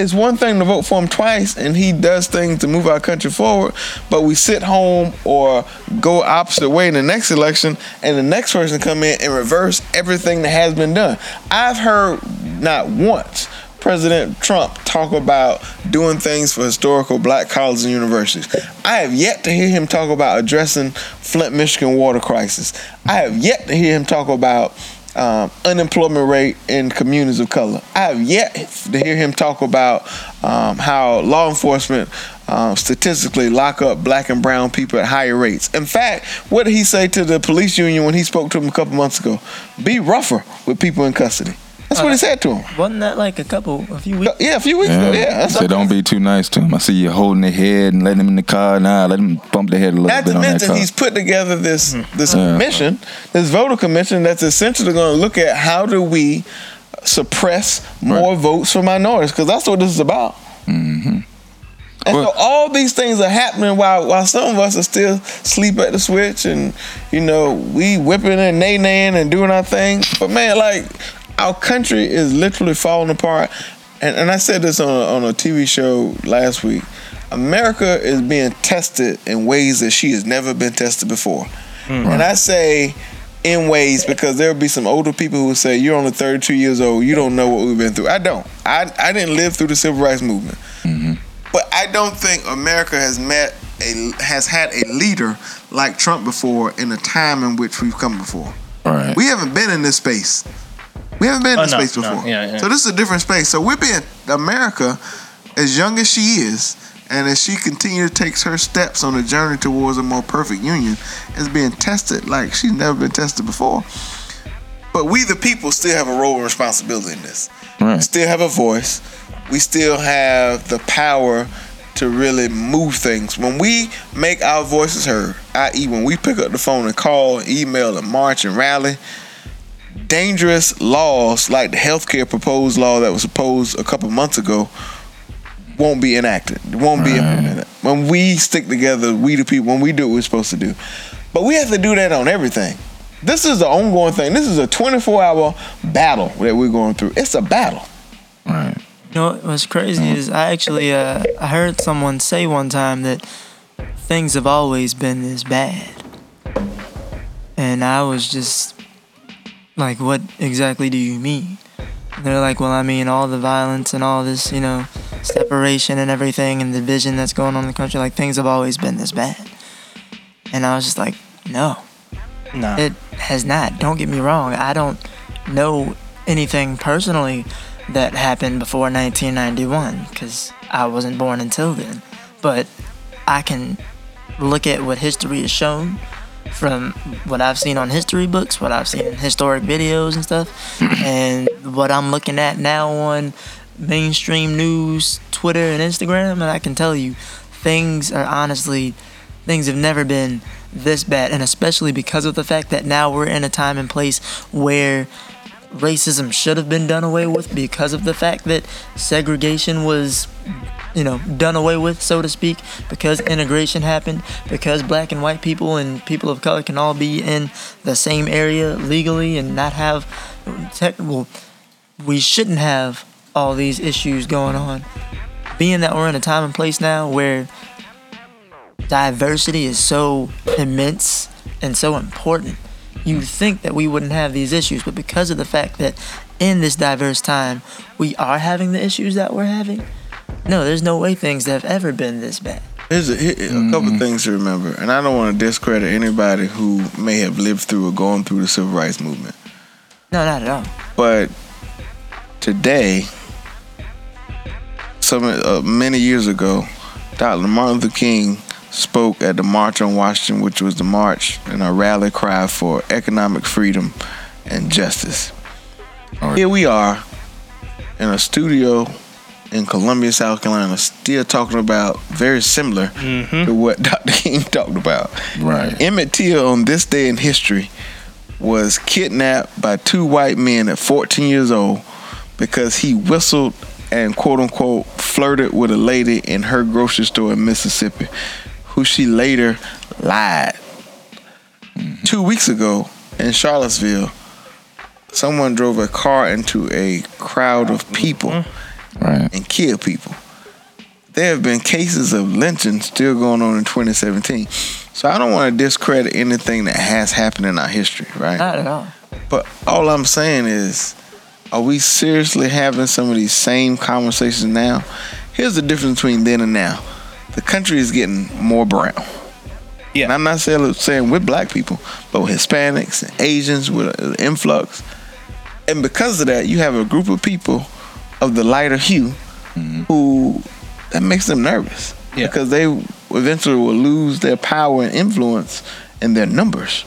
it's one thing to vote for him twice and he does things to move our country forward, but we sit home or go opposite way in the next election and the next person come in and reverse everything that has been done. I've heard not once President Trump talk about doing things for historical black colleges and universities. I have yet to hear him talk about addressing Flint, Michigan water crisis. I have yet to hear him talk about um, unemployment rate in communities of color. I have yet to hear him talk about um, how law enforcement um, statistically lock up black and brown people at higher rates. In fact, what did he say to the police union when he spoke to them a couple months ago? Be rougher with people in custody. That's what he said to him. Wasn't that like a couple, a few weeks? Yeah, a few weeks ago. Yeah, that's so don't be too nice to him. I see you holding their head and letting them in the car. Nah, let them bump their head a little Not bit to on that mention, car. he's put together this this Yeah. commission, this voter commission, that's essentially going to look at how do we suppress more votes for minorities, because that's what this is about. Mm-hmm. And so all these things are happening while while some of us are still sleep at the switch, and you know we whipping and nay naying and doing our thing. But man, like our country is literally falling apart. And and I said this on a, on a TV show last week. America is being tested in ways that she has never been tested before. Hmm. And I say in ways because there'll be some older people who say you're only 32 years old, you don't know what we've been through. I don't. I I didn't live through the civil rights movement. Mm-hmm. But I don't think America has met a has had a leader like Trump before in a time in which we've come before. Right. We haven't been in this space. We haven't been in Oh, this no, space no, before. yeah, yeah. So this is a different space. So we're being America, as young as she is, And as she continues takes her steps on the journey towards a more perfect union, is being tested like she's never been tested before. But we, the people, still have a role and responsibility in this. We still have a voice. We still have the power to really move things. When we make our voices heard, i.e., when we pick up the phone and call, email, and march and rally, dangerous laws like the healthcare proposed law that was proposed a couple months ago won't be enacted. Won't be implemented. When we stick together, we the people, when we do what we're supposed to do. But we have to do that on everything. This is an ongoing thing. This is a 24 hour battle that we're going through. It's a battle. Right. You know what's crazy is I actually uh, I heard someone say one time that things have always been this bad, and I was just like, "What exactly do you mean?" They're like, "Well, I mean all the violence and all this, you know, separation and everything and the division that's going on in the country. Like things have always been this bad." And I was just like, "No, Nah. it has not. Don't get me wrong. I don't know anything personally that happened before 1991 because I wasn't born until then. But I can look at what history has shown from what I've seen on history books, what I've seen in historic videos and stuff, [CLEARS THROAT] and what I'm looking at now on mainstream news, Twitter, and Instagram. And I can tell you, things are honestly, things have never been this bad. And especially because of the fact that now we're in a time and place where racism should have been done away with because of the fact that segregation was you know done away with so to speak because integration happened because black and white people and people of color can all be in the same area legally and not have technical we shouldn't have all these issues going on. Being that we're in a time and place now where diversity is so immense and so important you think that we wouldn't have these issues, but because of the fact that in this diverse time we are having the issues that we're having, no, there's no way things have ever been this bad. Here's a, here- a couple things to remember, and I don't want to discredit anybody who may have lived through or gone through the civil rights movement. No, not at all. But today, some uh, many years ago, Dr. Martin Luther King spoke at the March on Washington, which was the march and a rally cry for economic freedom and justice. Here we are in a studio in Columbia, South Carolina, still talking about very similar mm-hmm. to what [LAUGHS] Dr. King talked about. Right. Emmett Till on this day in history was kidnapped by two white men at 14 years old because he whistled and quote unquote flirted with a lady in her grocery store in Mississippi, who she later lied. Mm-hmm. Two weeks ago in Charlottesville, someone drove a car into a crowd of people mm-hmm. And kill people. There have been cases of lynching still going on in 2017. So I don't want to discredit anything that has happened in our history, right? Not at all. But all I'm saying is, are we seriously having some of these same conversations now? Here's the difference between then and now. The country is getting more brown. Yeah. And I'm not saying, saying with black people, but with Hispanics and Asians with an influx. And because of that, you have a group of people of the lighter hue mm-hmm. who that makes them nervous. Yeah. Because they eventually will lose their power and influence and their numbers.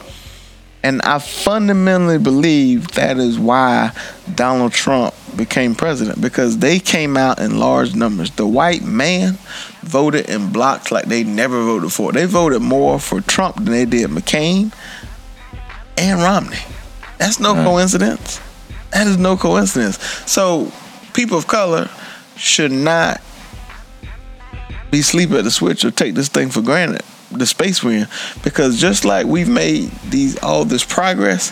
And I fundamentally believe that is why Donald Trump became president because they came out in large numbers. The white man voted in blocks like they never voted for. They voted more for Trump than they did McCain and Romney. That's no coincidence. That is no coincidence. So people of color should not be sleep at the switch or take this thing for granted the space we're in because just like we've made these all this progress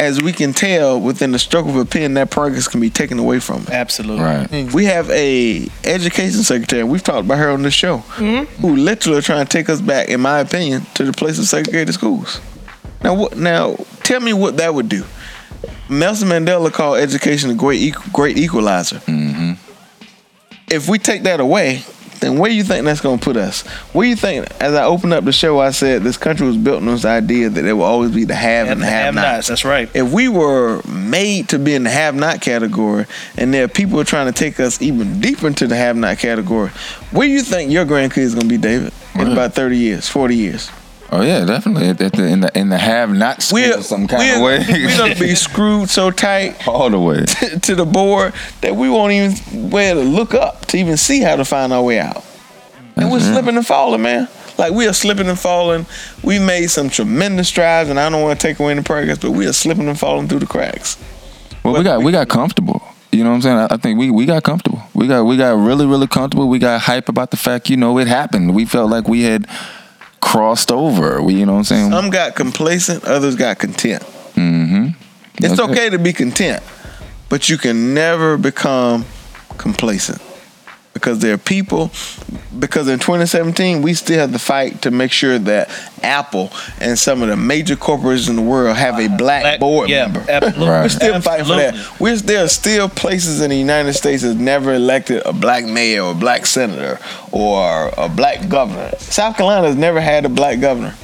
as we can tell within the stroke of a pen that progress can be taken away from us. Absolutely. Right. we have a education secretary we've talked about her on the show mm-hmm. who literally trying to take us back in my opinion to the place of segregated schools now what now tell me what that would do Nelson Mandela called education a great great equalizer mm-hmm. if we take that away then where you think that's gonna put us? Where you think? As I opened up the show, I said this country was built on this idea that there will always be the have and the have have-nots, nots. that's right. If we were made to be in the have not category, and there are people trying to take us even deeper into the have not category, where you think your grandkids gonna be, David? In about thirty years, forty years. Oh yeah, definitely. At, the, in the in the have not school some kind of way. we're gonna [LAUGHS] be screwed so tight all the way. [LAUGHS] to the board that we won't even be able to look up to even see how to find our way out. And we're real. slipping and falling, man. Like we are slipping and falling. We made some tremendous strides, and I don't want to take away any progress, but we are slipping and falling through the cracks. Well, we got we got comfortable. You know what I'm saying? I, I think we, we got comfortable. We got we got really really comfortable. We got hype about the fact you know it happened. We felt like we had crossed over. We you know what I'm saying? Some got complacent, others got content. mm-hmm. It's okay to be content, but you can never become complacent because there are people. Because in 2017, we still have to fight to make sure that Apple and some of the major corporations in the world have a black, Black- board yeah, member. absolutely. We're still fighting for that. We're, there are still places in the United States that never elected a black mayor or black senator or a black governor. South Carolina has never had a black governor.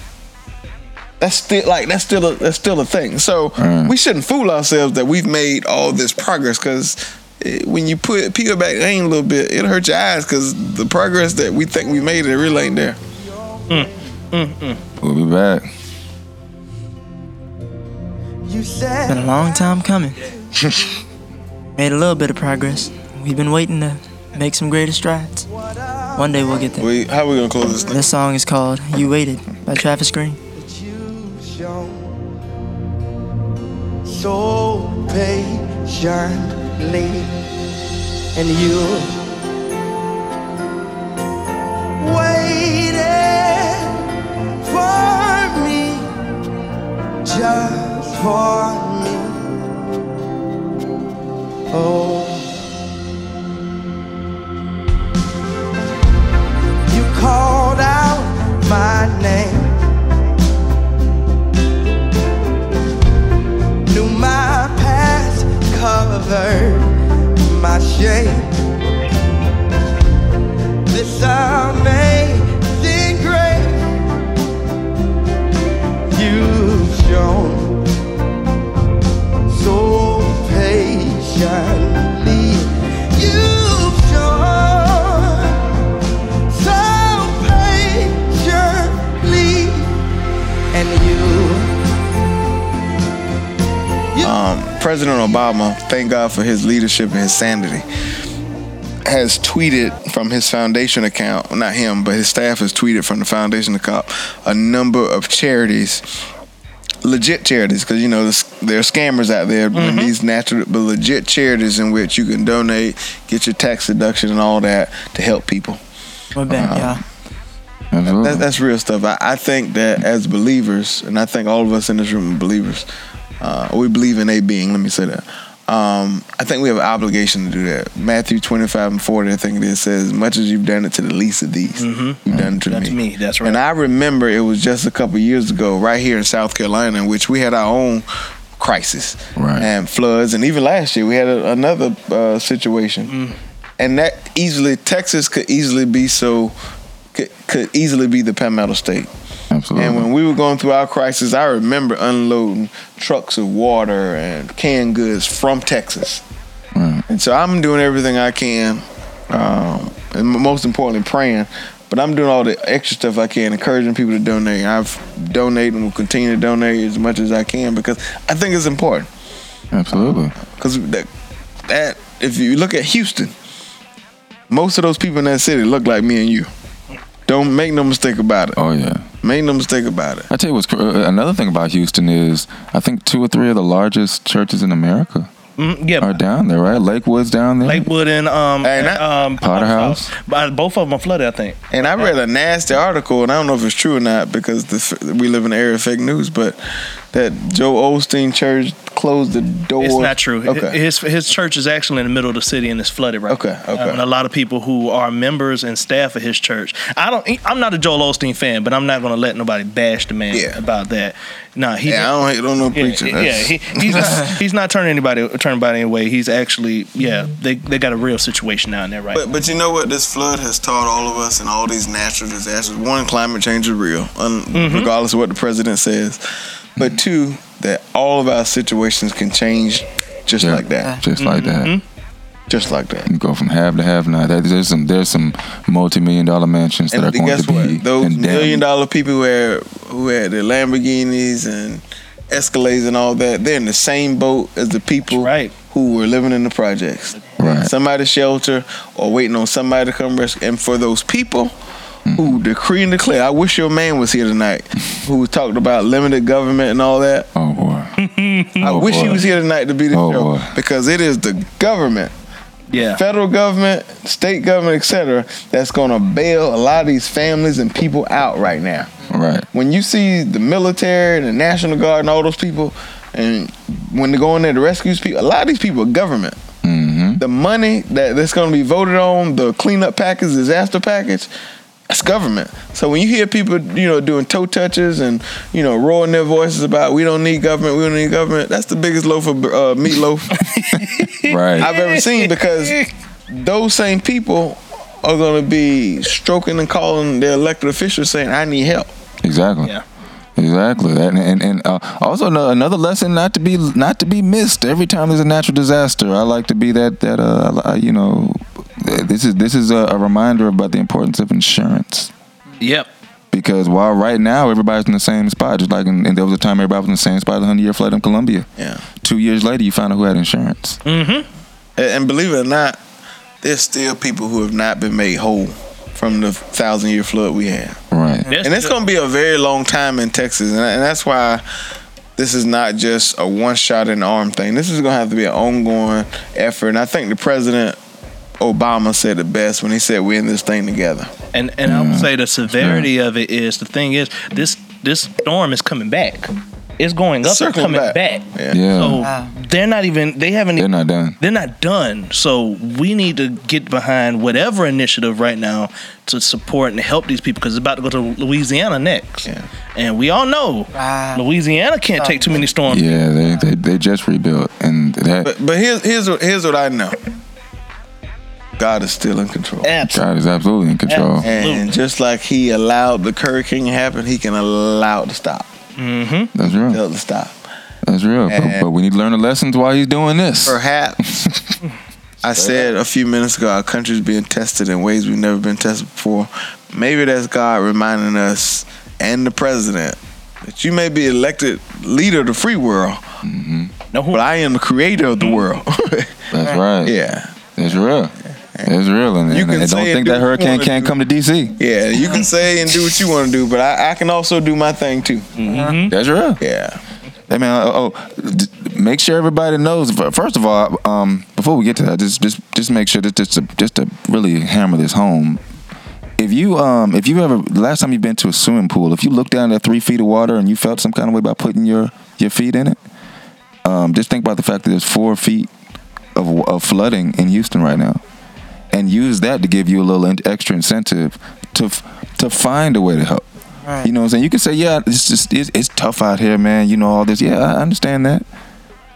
That's still like that's still a that's still a thing. So mm. we shouldn't fool ourselves that we've made all this progress because when you put peel back the onion a little bit, it'll hurt your eyes because the progress that we think we made it really ain't there. Mm, mm, mm. We'll be back. You said Been a long time coming. [LAUGHS] Made a little bit of progress. We've been waiting to make some greater strides. One day we'll get there. We, how are we gonna close this thing? This song is called "You Waited" by Travis Green. shown so patiently, and you waited for me, just for me. Oh. You called out my name. Covered my shame. This amazing grace you've shown so patiently. President Obama, thank God for his leadership and his sanity, has tweeted from his foundation account, not him, but his staff has tweeted from the foundation account a number of charities, legit charities, because you know there are scammers out there, and these natural, but legit charities in which you can donate, get your tax deduction and all that to help people. We're back, Uh-huh. That, that's real stuff. I, I think that as believers, and I think all of us in this room are believers, uh, we believe in a being. Let me say that. Um, I think we have an obligation to do that. Matthew 25 and 40, I think it is, says, As much as you've done it to the least of these, you've done it to That's me. me. That's right. And I remember it was just a couple years ago, right here in South Carolina, in which we had our own crisis Right. and floods, and even last year we had a, another uh, situation, and that easily Texas could easily be so could, could easily be the Palmetto State. Absolutely. And when we were going through our crisis, I remember unloading trucks of water and canned goods from Texas. And so I'm doing everything I can, um, and most importantly, praying. But I'm doing all the extra stuff I can, encouraging people to donate. I've donated and will continue to donate as much as I can because I think it's important. Absolutely. Because that, that, if you look at Houston, most of those people in that city look like me and you. Don't make no mistake about it. Oh yeah. Make no mistake about it. I tell you what's cr- uh, another thing about Houston is I think two or three of the largest churches in America Mm, yeah, are down there, right? Lakewood's down there. Lakewood and um, Hey, that- um Potter House. But both of them are flooded, I think. And I read a nasty article, and I don't know if it's true or not because the, f- we live in the area of fake news, but that Joel Osteen church closed the door. It's not true. Okay. His his church is actually in the middle of the city and it's flooded right. Okay, now. okay. and a lot of people who are members and staff of his church. I don't. I'm not a Joel Osteen fan, but I'm not going to let nobody bash the man Yeah. about that. Nah, he. Yeah, I don't hate on no Yeah, preacher. yeah, That's- he, he's not, [LAUGHS] he's not turning anybody turning anybody away. He's actually yeah. They they got a real situation down there right. But but you know what? This flood has taught all of us and all these natural disasters. One, climate change is real, un- Mm-hmm. regardless of what the president says. But two, that all of our situations can change just Yeah, like that. Just like that. Mm-hmm. Just like that. You go from have to have now. There's some there's some multi million dollar mansions that And are going guess to be what? Those condemned. million dollar people who had who had the Lamborghinis and Escalades and all that, they're in the same boat as the people right. who were living in the projects. Right. Somebody's shelter or waiting on somebody to come rescue. And for those people who decree and declare, I wish your man was here tonight, who talked about limited government and all that. Oh boy. I Oh, wish he was here tonight to be the Oh, show boy. because it is the government yeah. federal government, state government, etc., that's going to bail a lot of these families and people out right now. Right. When you see the military and the National Guard and all those people, and when they go in there to rescue people, a lot of these people are government. Mm-hmm. The money that that's going to be voted on, the cleanup package, disaster package, that's government. So when you hear people, you know, doing toe touches and you know, roaring their voices about we don't need government, we don't need government, that's the biggest loaf of uh, meatloaf [LAUGHS] Right. I've ever seen because those same people are going to be stroking and calling their elected officials saying, "I need help." Exactly. Yeah. Exactly. And and, and uh, also ano- another lesson not to be not to be missed every time there's a natural disaster. I like to be that that uh uh, you know this is this is a, a reminder about the importance of insurance. Yep. Because while right now everybody's in the same spot, just like in, and there was a time everybody was in the same spot, the hundred year flood in Columbia. Yeah. Two years later, you found out who had insurance. Mm-hmm. And, and believe it or not, there's still people who have not been made whole from the thousand year flood we had. Right. That's and it's going to be a very long time in Texas, and, and that's why this is not just a one shot in the arm thing. This is going to have to be an ongoing effort. And I think the president Obama said it best when he said we're in this thing together. And and I would mm. say the severity of it is the thing is this this storm is coming back. It's going up and coming back. back. Yeah. Yeah. So Wow. they're not even they haven't They're even, not done. they're not done. So we need to get behind whatever initiative right now to support and help these people because it's about to go to Louisiana next. Yeah. And we all know Wow. Louisiana can't take too many storms. Yeah, they, they they just rebuilt, and that But but here's here's here's what I know. God is still in control. Absolutely. God is absolutely in control. And just like he allowed the hurricane to happen, he can allow it to stop. Mm-hmm. That's real. Tell it to stop. That's real. But, but we need to learn the lessons while he's doing this. Perhaps [LAUGHS] I said a few minutes ago our country's being tested in ways we've never been tested before. Maybe that's God reminding us and the president that you may be elected leader of the free world, No, who, but I am the creator of the world. [LAUGHS] That's right. yeah. That's real. It's real. And, You can and don't think do that hurricane can't do. come to DC. Yeah, you can say and do what you want to do, but I, I can also do my thing too. That's real. Yeah. Hey man, oh, oh, d- make sure everybody knows. First of all, um, before we get to that, just just just make sure that just to, just to really hammer this home. If you um if you ever last time you've been to a swimming pool, if you look down at three feet of water and you felt some kind of way about putting your your feet in it, um, just think about the fact that there's four feet of of flooding in Houston right now, and use that to give you a little extra incentive to f- to find a way to help. Right. You know what I'm saying? You can say, yeah, it's just it's, it's tough out here, man. You know all this. Yeah, I understand that,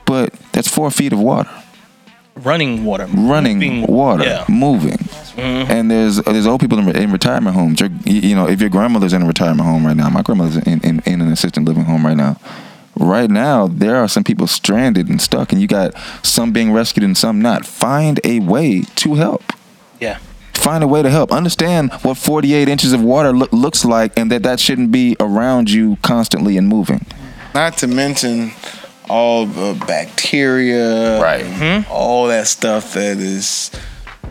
but that's four feet of water, running water. running Moving- water, Yeah. moving. Mm-hmm. And there's there's old people in, in retirement homes. Your- you know, if your grandmother's in a retirement home right now, my grandmother's in, in, in an assisted living home right now. Right now, there are some people stranded and stuck, and you got some being rescued and some not. Find a way to help Yeah. find a way to help understand what 48 inches of water loo- looks like and that that shouldn't be around you constantly and moving Not to mention all the bacteria, Right. All that stuff that is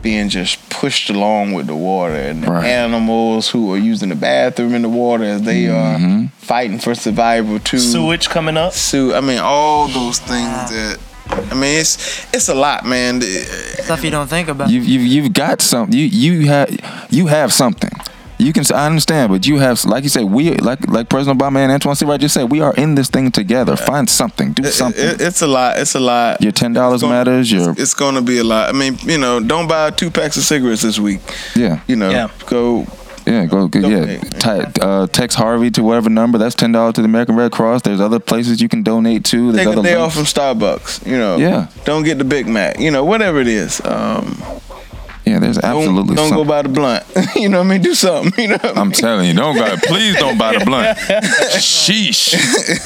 being just pushed along with the water, and the Right. animals who are using the bathroom in the water as they Mm-hmm. are fighting for survival too. Sewage coming up. Su- I mean, all those things that. I mean, it's it's a lot, man. Stuff you don't think about. you, you, you've got some you, you have you have something you you can. I understand, but you have, like you said, we like like President Obama and Antoine C. Wright just said, we are in this thing together. Find something, do something. it- it's a lot. It's a lot. your ten dollars matters. Your It's going to be a lot. I mean, you know, don't buy two packs of cigarettes this week. yeah. You know, Yeah. go. Yeah, go, go yeah. Donate. Ty, uh, text Harvey to whatever number. That's ten dollars to the American Red Cross. There's other places you can donate to. There's Take other a day links. off from Starbucks. You know. Yeah. Don't get the Big Mac. You know, whatever it is. Um, Yeah, there's don't absolutely don't go something. buy the blunt. [LAUGHS] you know what I mean? Do something. You know. What I I'm mean? telling you, don't buy. Please don't buy the blunt. Sheesh.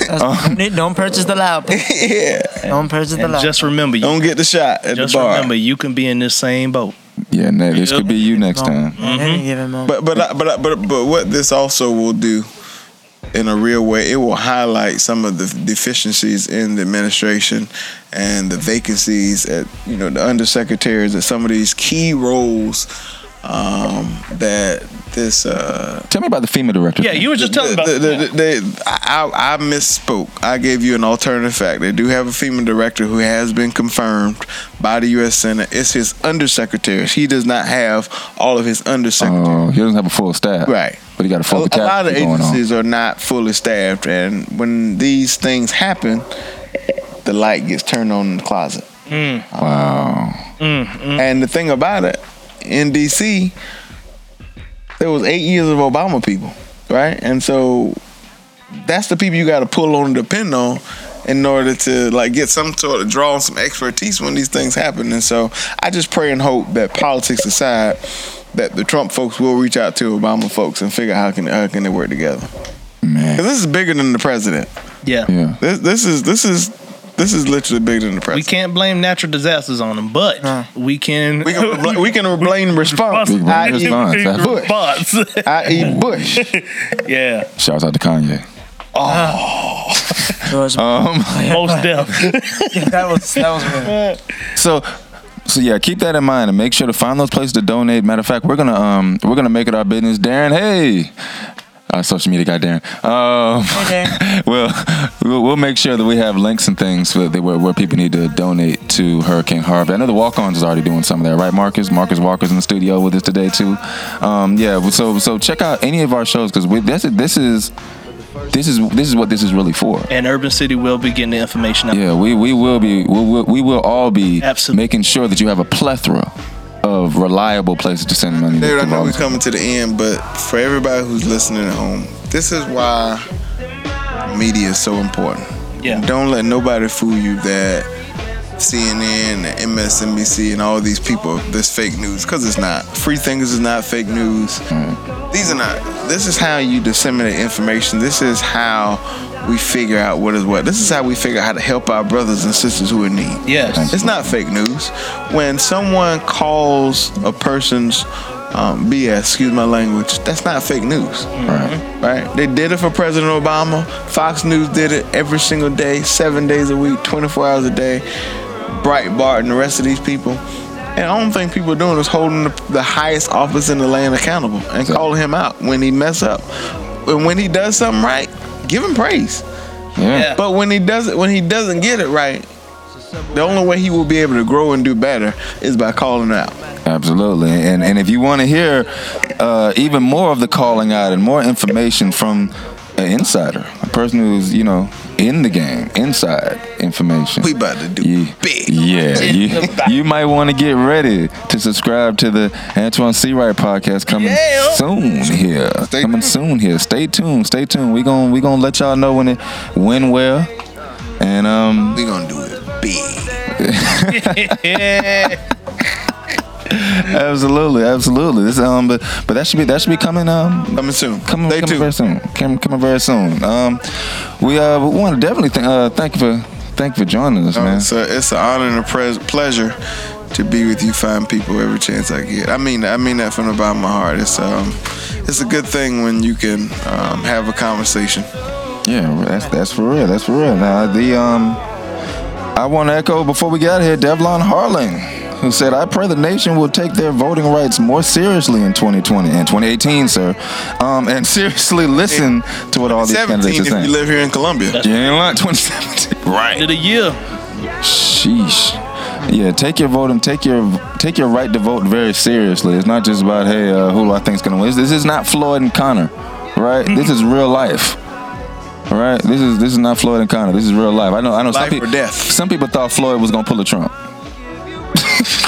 That's- [LAUGHS] don't purchase the loud. [LAUGHS] yeah. Don't purchase the And loud. just remember, you, Don't get the shot at just the bar. Just remember, you can be in this same boat. Yeah, Ned, this could be you next time. At any given moment. But but I- but I- but but what this also will do, in a real way, it will highlight some of the deficiencies in the administration and the vacancies at you know the undersecretaries at some of these key roles um, that this. Uh, Tell me about the female director. Yeah, you were just telling about the, the, yeah. they- I, I misspoke. I gave you an alternative fact. They do have a female director who has been confirmed by the U.S. Senate. It's his undersecretary. He does not have all of his undersecretaries. Oh, he doesn't have a full staff. Right. But he got a A, full a lot of capacity on. agencies are not fully staffed, and when these things happen, the light gets turned on in the closet. Wow. And the thing about it, in DC, there was eight years of Obama people, right? And so that's the people you got to pull on and depend on in order to like get some sort of draw some expertise when these things happen. And so I just pray and hope that politics aside, that the Trump folks will reach out to Obama folks and figure out how can how can they work together. Man. Because this is bigger than the president. Yeah. Yeah. This this is this is this is literally bigger than the We can't blame natural disasters on them, but we can. We can rebl- we can blame [LAUGHS] response, We can blame response, i.e. that's- Bush, Response. i.e. Bush. [LAUGHS] yeah, Shouts out to Kanye. Oh. George- Um, Mos Def. [LAUGHS] that was that was real. so, so yeah, keep that in mind and make sure to find those places to donate. Matter of fact, we're gonna um we're gonna make it our business. Darren, hey. Our social media guy, Darren. Um, Hey, Darren. [LAUGHS] well, we'll we'll make sure that we have links and things for the, where, where people need to donate to Hurricane Harvey. I know the Walk-Ons is already doing some of that, right, Marcus? Marcus Walker's in the studio with us today too. Um, yeah, so so check out any of our shows because this is this is this is this is what this is really for. and Urban City will be getting the information out. Yeah, we, we will be we will, we will all be Absolutely. making sure that you have a plethora of reliable places to send money. David, I to know we're coming to the end, but for everybody who's listening at home, this is why media is so important. Yeah. Don't let nobody fool you that CNN and MSNBC and all these people, this fake news, because it's not. Free thinkers is not fake news. Mm. These are not. This is how you disseminate information. This is how we figure out what is what. This is how we figure out how to help our brothers and sisters who are in need. Yes. It's not fake news. When someone calls a person's um, BS, excuse my language, that's not fake news. Right. Right? They did it for President Obama. Fox News did it every single day, seven days a week, 24 hours a day. Breitbart and the rest of these people. And the only thing people are doing is holding the, the highest office in the land accountable and calling him out when he mess up. And when he does something right, give him praise. Yeah. Yeah. But when he doesn't when he doesn't get it right, the only way he will be able to grow and do better is by calling out. Absolutely. And and if you want to hear uh, even more of the calling out and more information from an insider, a person who's you know in the game, inside information. We about to do Yeah, big. yeah. You, you might want to get ready to subscribe to the Antoine C. Wright podcast coming soon here. Stay coming tuned. soon here. Stay tuned. Stay tuned. We gon' we gonna let y'all know when it when where. And um We gonna do it big. [LAUGHS] [LAUGHS] [LAUGHS] [LAUGHS] absolutely, absolutely. This um but but that should be that should be coming um Coming soon. coming, coming very soon. Coming, coming very soon. Um we uh we want to definitely th- uh thank you for thank you for joining us, No, man. it's, a, it's an honor and a pres- pleasure to be with you fine people every chance I get. I mean I mean that from the bottom of my heart. It's um it's a good thing when you can um, have a conversation. Yeah, that's that's for real. That's for real. Now the um, I want to echo before we of here, Devlon Harling, who said, "I pray the nation will take their voting rights more seriously in 2020 and 2018, sir, um, and [LAUGHS] seriously listen to what all these 17 candidates are saying." If you live here in Columbia. You ain't lying, 2017. Right. Did a year. Sheesh. Yeah, take your vote and take your take your right to vote very seriously. It's not just about hey, uh, who do I think's gonna win. This, this is not Floyd and Conor, right? This is real life. All right, this is this is not Floyd and Conor. This is real life. I know. I know. some Life or people, death. Some people thought Floyd was gonna pull a Trump.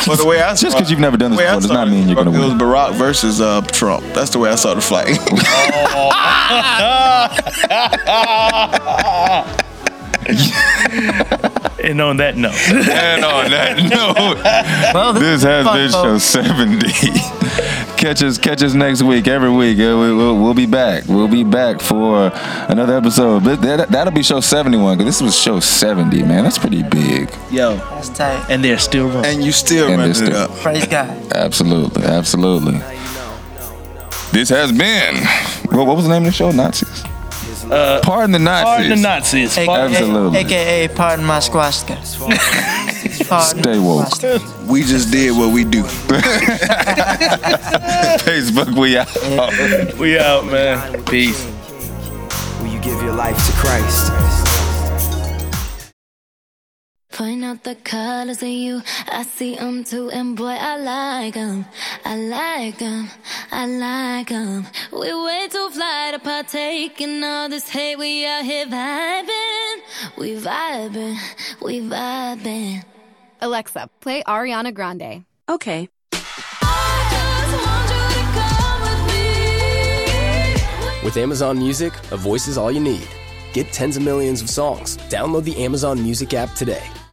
But the way I Just 'cause you've never done this the before does not mean you're gonna win. It was. Barack versus uh, Trump. That's the way I saw the fight. [LAUGHS] [LAUGHS] [LAUGHS] And on that note, and on that note, [LAUGHS] Well, this has fun, been show 70. catch us, catch us next week. Every week, Uh, we, will we'll be back. We'll be back for another episode. But that, that'll be show 71 because this was show 70, man. That's pretty big. yo, That's tight. and they're still running. and you still And running it's it up. Praise God. Absolutely, absolutely. This has been. What, what was the name of the show? Nazis. Uh, Pardon the Nazis. Pardon the Nazis. AKA, Absolutely. AKA, pardon my swastika. Pardon Stay woke. We just did what we do. [LAUGHS] Facebook, we out. We out, man. Peace. Will you give your life to Christ? Point out the colors of you, I see them too, and boy, I like them. I like them, I like them. We way too fly to partake in all this hate. We out here vibing, we vibing, we vibing. Alexa, play Ariana Grande. Okay. With Amazon Music, a voice is all you need. Get tens of millions of songs. Download the Amazon Music app today.